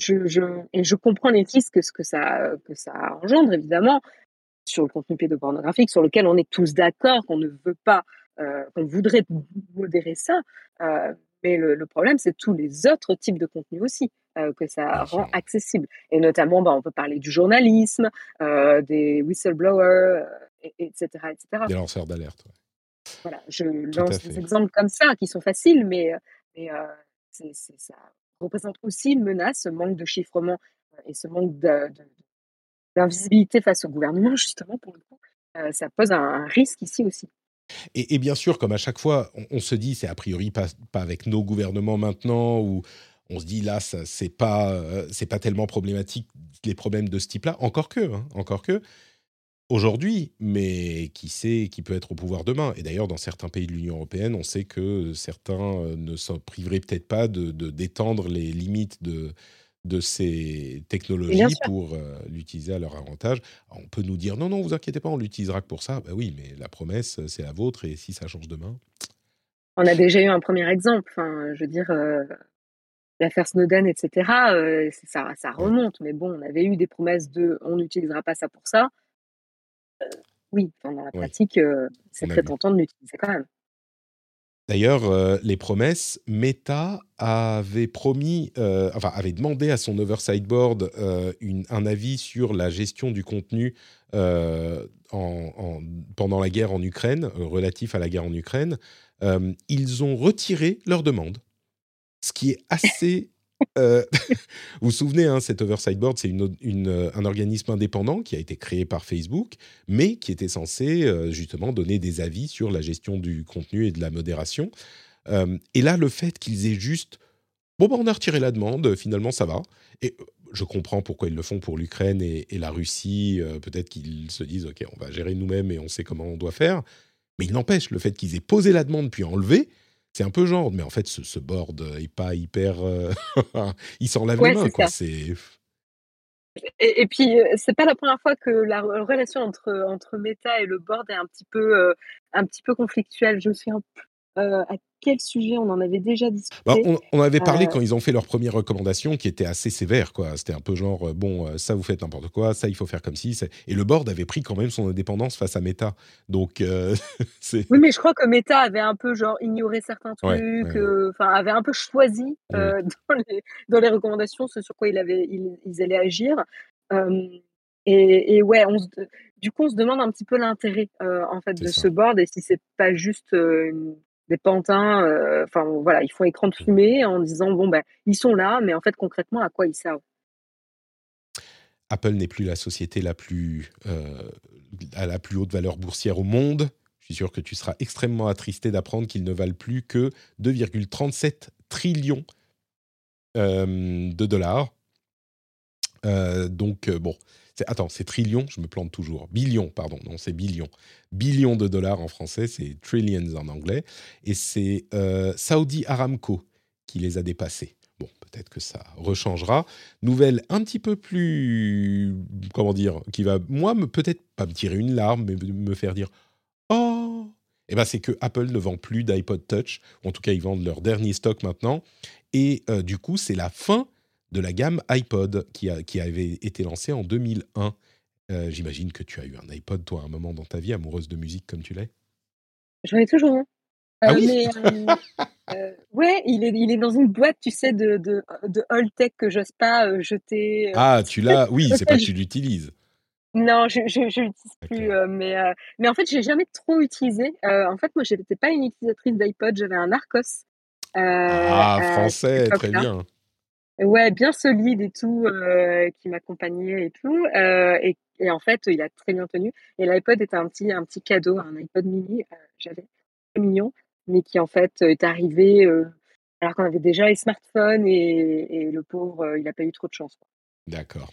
je, je, et je comprends les risques que, que, ça, que ça engendre, évidemment. sur le contenu pédopornographique, sur lequel on est tous d'accord qu'on ne veut pas, qu'on voudrait modérer ça. mais le, problème, c'est tous les autres types de contenus aussi que ça rend accessible. Et notamment, bah, on peut parler du journalisme, des whistleblowers, etc., etc. Des lanceurs d'alerte. Voilà, je lance des exemples comme ça qui sont faciles, mais, mais ça représente aussi une menace, ce manque de chiffrement et ce manque d'invisibilité face au gouvernement, justement, pour le coup. ça pose un, risque ici aussi. Et, bien sûr, comme à chaque fois, on, se dit, c'est a priori pas, pas, avec nos gouvernements maintenant, ou on se dit là, c'est pas, c'est pas tellement problématique les problèmes de ce type-là. Encore que, hein, encore que aujourd'hui, mais qui sait qui peut être au pouvoir demain. Et d'ailleurs, dans certains pays de l'Union européenne, on sait que certains euh, ne s'en priveraient peut-être pas de d'étendre les limites de de ces technologies pour euh, l'utiliser à leur avantage. on peut nous dire non, non, vous inquiétez pas, on l'utilisera que pour ça. Ben oui, mais la promesse, c'est la vôtre, et si ça change demain? On a déjà eu un premier exemple. Enfin, je veux dire, euh, l'affaire Snowden, etc. ça, ça remonte. Mais bon, on avait eu des promesses de on n'utilisera pas ça pour ça oui, dans la pratique, c'est très tentant de l'utiliser quand même. D'ailleurs, les promesses, Meta avait promis, enfin avait demandé à son oversight board un avis sur la gestion du contenu pendant la guerre en Ukraine, relatif à la guerre en Ukraine. ils ont retiré leur demande, ce qui est assez euh, *laughs* vous vous souvenez, hein, cet Oversight Board, c'est euh, un organisme indépendant qui a été créé par Facebook, mais qui était censé euh, justement donner des avis sur la gestion du contenu et de la modération. et là, le fait qu'ils aient juste, bon, bah, on a retiré la demande, finalement, ça va. Et je comprends pourquoi ils le font pour l'Ukraine et, et, la Russie. Peut-être qu'ils se disent, OK, on va gérer nous-mêmes et on sait comment on doit faire. Mais il n'empêche, le fait qu'ils aient posé la demande puis enlevé, c'est un peu genre, mais en fait, ce, board est pas hyper. Euh, *laughs* il s'en lave les mains, quoi. C'est. Et, et, puis, euh, c'est pas la première fois que la relation entre, entre Meta et le board est un petit peu, euh, un petit peu conflictuelle. Je me souviens à quel sujet on en avait déjà discuté bah, on, avait parlé euh, quand ils ont fait leurs premières recommandations qui étaient assez sévères. quoi. C'était un peu genre, euh, bon, euh, ça vous faites n'importe quoi, ça il faut faire comme si. Et le board avait pris quand même son indépendance face à Meta. Donc, *laughs* c'est... Oui, mais je crois que Meta avait un peu genre ignoré certains trucs, enfin avait un peu choisi *laughs* dans, les, dans, les, recommandations ce sur quoi il avait, ils, allaient agir. Et, et, ouais, on du coup, on se demande un petit peu l'intérêt en fait de ce board et si c'est pas juste une des pantins, euh, enfin voilà, ils font écran de fumée en disant bon ben ils sont là, mais en fait concrètement à quoi ils servent? Apple n'est plus la société la plus euh, à la plus haute valeur boursière au monde. Je suis sûr que tu seras extrêmement attristé d'apprendre qu'ils ne valent plus que 2,37 trillions euh, de dollars. donc bon, attends, c'est trillions, je me plante toujours. Billions, pardon, non, c'est billions. Billions de dollars en français, c'est trillions en anglais. Et c'est euh, Saudi Aramco qui les a dépassés. Bon, peut-être que ça rechangera. Nouvelle un petit peu plus, comment dire, qui va, moi, peut-être pas me tirer une larme, mais me faire dire Oh eh ben, c'est que Apple ne vend plus d'iPod Touch. En tout cas, ils vendent leur dernier stock maintenant. Et euh, du coup, c'est la fin de la gamme iPod qui, a, qui avait été lancée en 2001. Euh, j'imagine que tu as eu un iPod, toi, à un moment dans ta vie, amoureuse de musique comme tu l'es? J'en ai toujours un. Ah euh, oui *laughs* euh, ouais, il est, il est dans une boîte, tu sais, de, de, de old tech que j'ose pas jeter. ah, tu l'as *laughs* Oui, c'est pas que tu l'utilises. Non, je ne l'utilise plus. mais, mais en fait, j'ai jamais trop utilisé. en fait, moi, je n'étais pas une utilisatrice d'iPod. J'avais un Arcos. ah, français, très bien. Ouais, bien solide et tout, euh, qui m'accompagnait et tout. Euh, et, et, en fait, il a très bien tenu. Et l'iPod était un petit, un petit cadeau, un iPod mini, euh, j'avais très mignon, mais qui en fait est arrivé euh, alors qu'on avait déjà les smartphones et, et le pauvre, il n'a pas eu trop de chance. D'accord.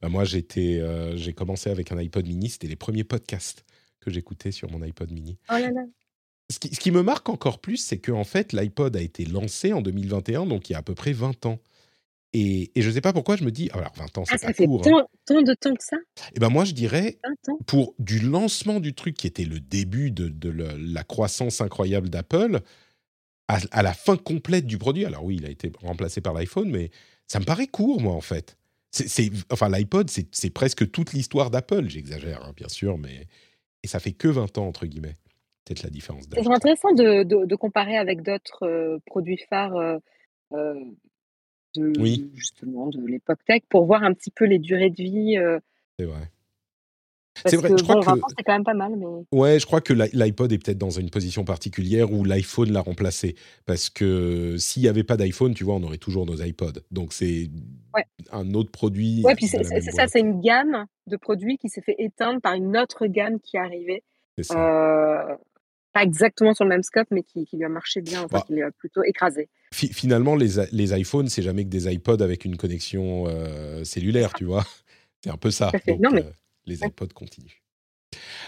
Bah moi, j'étais, j'ai commencé avec un iPod mini. C'était les premiers podcasts que j'écoutais sur mon iPod mini. Oh là là. Ce qui, ce qui, me marque encore plus, c'est qu'en en fait, l'iPod a été lancé en 2021, donc il y a à peu près 20 ans. Et, je ne sais pas pourquoi je me dis, alors 20 ans, c'est ah, pas ça court. Fait hein. tant, de temps que ça? Eh ben moi, je dirais, pour du lancement du truc qui était le début de, de la croissance incroyable d'Apple, à, la fin complète du produit, alors oui, il a été remplacé par l'iPhone, mais ça me paraît court, moi, en fait. enfin, l'iPod, c'est presque toute l'histoire d'Apple. J'exagère, hein, bien sûr, mais et ça fait que 20 ans entre guillemets. Peut-être la différence. C'est intéressant de, de, comparer avec d'autres euh, produits phares euh, euh, de justement de l'époque tech pour voir un petit peu les durées de vie. c'est vrai. C'est vrai, je crois que c'est quand même pas mal. Mais... Ouais, je crois que l'iPod est peut-être dans une position particulière où l'iPhone l'a remplacé. Parce que s'il n'y avait pas d'iPhone, tu vois, on aurait toujours nos iPods. Donc c'est un autre produit. Ouais, puis c'est ça, c'est une gamme de produits qui s'est fait éteindre par une autre gamme qui est arrivée. Euh, pas exactement sur le même scope, mais qui, lui a marché bien, enfin, bah qui l'a plutôt écrasé. finalement, les, les iPhones, c'est jamais que des iPods avec une connexion euh, cellulaire, tu vois. *laughs* C'est un peu ça. non, mais... Euh, les iPods continuent.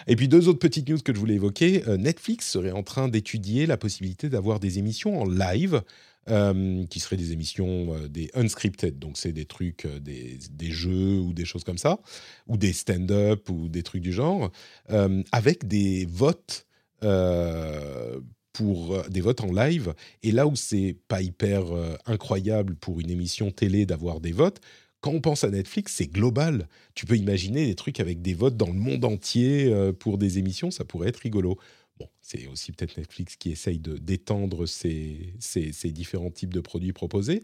Et puis deux autres petites news que je voulais évoquer. Euh, Netflix serait en train d'étudier la possibilité d'avoir des émissions en live, euh, qui seraient des émissions euh, des unscripted, donc c'est des trucs, des, des, jeux ou des choses comme ça, ou des stand-up ou des trucs du genre, avec des votes. Pour des votes en live et là où c'est pas hyper incroyable pour une émission télé d'avoir des votes quand on pense à Netflix, c'est global. Tu peux imaginer des trucs avec des votes dans le monde entier euh, pour des émissions, ça pourrait être rigolo. Bon, c'est aussi peut-être Netflix qui essaye de d'étendre ces, différents types de produits proposés.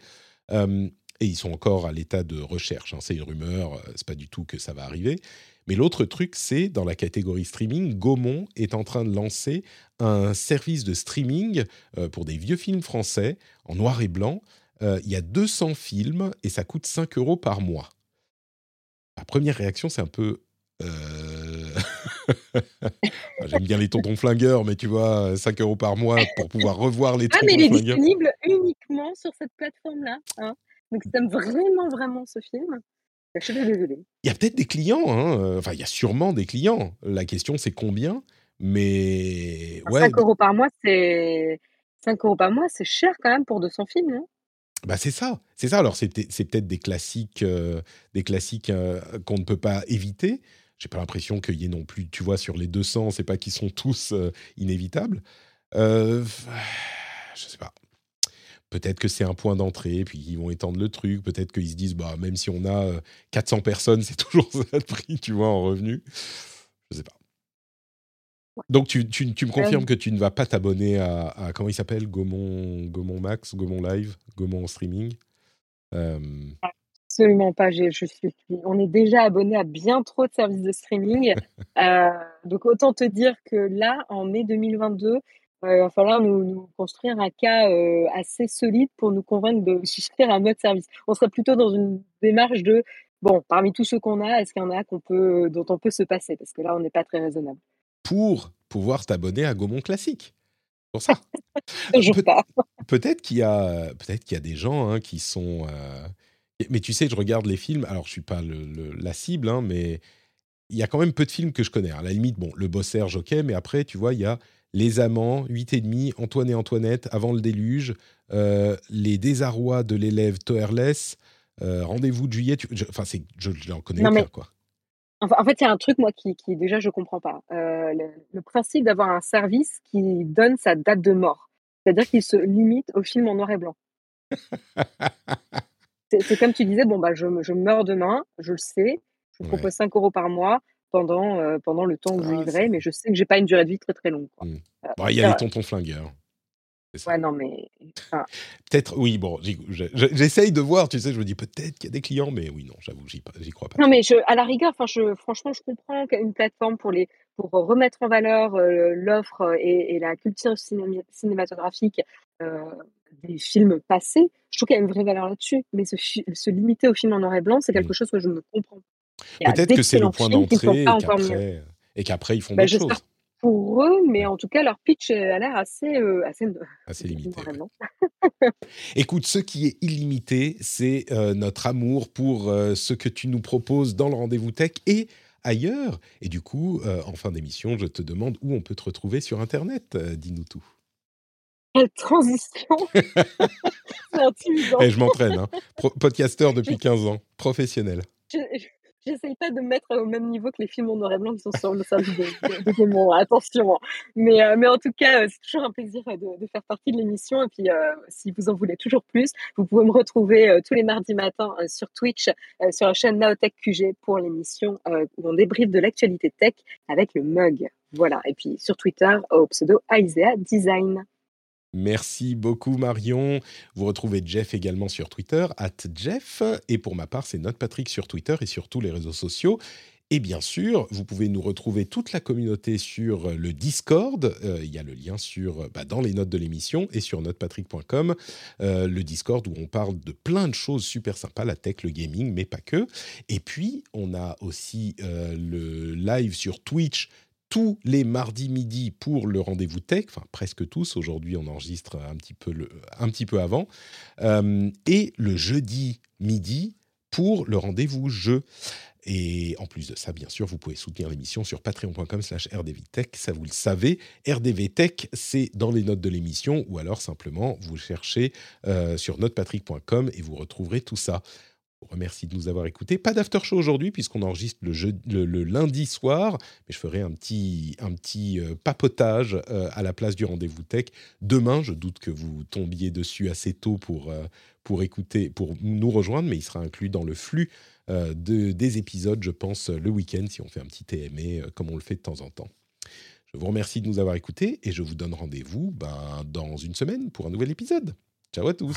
Euh, et ils sont encore à l'état de recherche. Hein. C'est une rumeur, euh, c'est pas du tout que ça va arriver. Mais l'autre truc, c'est dans la catégorie streaming, Gaumont est en train de lancer un service de streaming pour des vieux films français en noir et blanc euh, il y a 200 films et ça coûte 5 euros par mois. La première réaction, c'est un peu. Euh, *laughs* j'aime bien les tontons flingueurs, mais tu vois, 5 euros par mois pour pouvoir revoir les tontons flingueurs. Ah, mais il est disponible uniquement sur cette plateforme-là. Hein. Donc, si aimes vraiment, vraiment ce film, je suis Il y a peut-être des clients, hein. enfin, il y a sûrement des clients. La question, c'est combien mais ouais. 5 euros par mois, c'est 5 euros par mois, c'est cher quand même pour 200 films, non? Bah c'est ça, c'est ça. Alors c'est peut-être des classiques, euh, des classiques euh, qu'on ne peut pas éviter. J'ai pas l'impression qu'il y ait non plus, tu vois, sur les 200, c'est pas qu'ils sont tous euh, inévitables. je sais pas. Peut-être que c'est un point d'entrée, puis ils vont étendre le truc. Peut-être qu'ils se disent, bah même si on a 400 personnes, *laughs* c'est toujours ça le prix, tu vois, en revenu. Je sais pas. Donc, tu, tu, tu me confirmes que tu ne vas pas t'abonner à, à, Comment il s'appelle? Gaumont, Gaumont Max, Gaumont Live, Gaumont Streaming euh... Absolument pas. Je, je suis, on est déjà abonné à bien trop de services de streaming. *laughs* euh, donc, autant te dire que là, en mai 2022, euh, il va falloir nous, nous construire un cas euh, assez solide pour nous convaincre de *laughs* souscrire à un autre service. On serait plutôt dans une démarche de bon, parmi tous ceux qu'on a, est-ce qu'il y en a qu'on peut, dont on peut se passer? Parce que là, on n'est pas très raisonnable pour pouvoir t'abonner à Gaumont Classique. Pour ça. *laughs* peut-être qu'il y a, peut-être qu'il y a des gens hein, qui sont. Euh, mais tu sais, je regarde les films. Alors, je suis pas le, la cible, hein, mais il y a quand même peu de films que je connais. À la limite, bon, le Boss Serge, ok, mais après, tu vois, il y a Les Amants, 8 et demi, Antoine et Antoinette, Avant le déluge, euh, Les désarrois de l'élève Toerless, euh, Rendez-vous de juillet. enfin, c'est, je, je n'en connais pas, quoi. En fait, il y a un truc, moi, qui, qui déjà, je comprends pas. Euh, le, principe d'avoir un service qui donne sa date de mort. C'est-à-dire qu'il se limite au film en noir et blanc. *laughs* c'est comme tu disais, bon, bah, je, je meurs demain, je le sais, je vous propose 5 euros par mois pendant, euh, pendant le temps où je ah, vivrai, mais je sais que j'ai pas une durée de vie très très longue. Mmh. Euh, il y a les tontons flingueurs. Ouais, non, mais. peut-être, oui, bon, j'essaye de voir, tu sais, je me dis peut-être qu'il y a des clients, mais oui, non, j'avoue, j'y crois pas. Non, mais je, à la rigueur, je, franchement, je comprends qu'une plateforme pour, les, pour remettre en valeur euh, l'offre et, la culture cinématographique euh, des films passés, je trouve qu'il y a une vraie valeur là-dessus. Mais se, se, limiter aux films en noir et blanc, c'est quelque mmh. chose que je ne comprends pas. Peut-être que c'est le point d'entrée et qu'après, ils font bah, d'autres choses pour eux, mais en tout cas, leur pitch a l'air assez, euh, assez, assez limité. *laughs* Écoute, ce qui est illimité, c'est euh, notre amour pour euh, ce que tu nous proposes dans le rendez-vous tech et ailleurs. Et du coup, en fin d'émission, je te demande où on peut te retrouver sur Internet. Dis-nous tout. Quelle transition *laughs* C'est intimidant. Et eh, je m'entraîne, hein. podcasteur depuis 15 ans, professionnel. Je, j'essaye pas de me mettre au même niveau que les films en noir et blanc qui sont sur le de, de, Attention. Hein. Mais, euh, mais en tout cas, c'est toujours un plaisir de, faire partie de l'émission. Et puis, si vous en voulez toujours plus, vous pouvez me retrouver tous les mardis matins sur Twitch, sur la chaîne Naotech QG pour l'émission où on débriefe de l'actualité tech avec le mug. Voilà. Et puis sur Twitter, au pseudo Isaiah Design. Merci beaucoup Marion. Vous retrouvez Jeff également sur Twitter, at Jeff. Et pour ma part, c'est Note Patrick sur Twitter et sur tous les réseaux sociaux. Et bien sûr, vous pouvez nous retrouver toute la communauté sur le Discord. Euh, il y a le lien sur, bah, dans les notes de l'émission et sur notepatrick.com. Euh, le Discord où on parle de plein de choses super sympas, la tech, le gaming, mais pas que. Et puis, on a aussi euh, le live sur Twitch tous les mardis midi pour le rendez-vous tech, enfin presque tous. Aujourd'hui, on enregistre un petit peu, avant. Euh, et le jeudi midi pour le rendez-vous jeu. Et en plus de ça, bien sûr, vous pouvez soutenir l'émission sur patreon.com slash rdvtech. Ça, vous le savez. rdvtech, c'est dans les notes de l'émission ou alors simplement, vous cherchez euh, sur notepatrick.com et vous retrouverez tout ça vous remercie de nous avoir écoutés. Pas d'after show aujourd'hui puisqu'on enregistre le, le, lundi soir, mais je ferai un petit, un petit euh, papotage euh, à la place du rendez-vous tech demain. Je doute que vous tombiez dessus assez tôt pour, euh, pour écouter, pour nous rejoindre, mais il sera inclus dans le flux de, des épisodes, je pense, le week-end si on fait un petit TME comme on le fait de temps en temps. Je vous remercie de nous avoir écoutés et je vous donne rendez-vous ben, dans une semaine pour un nouvel épisode. Ciao à tous.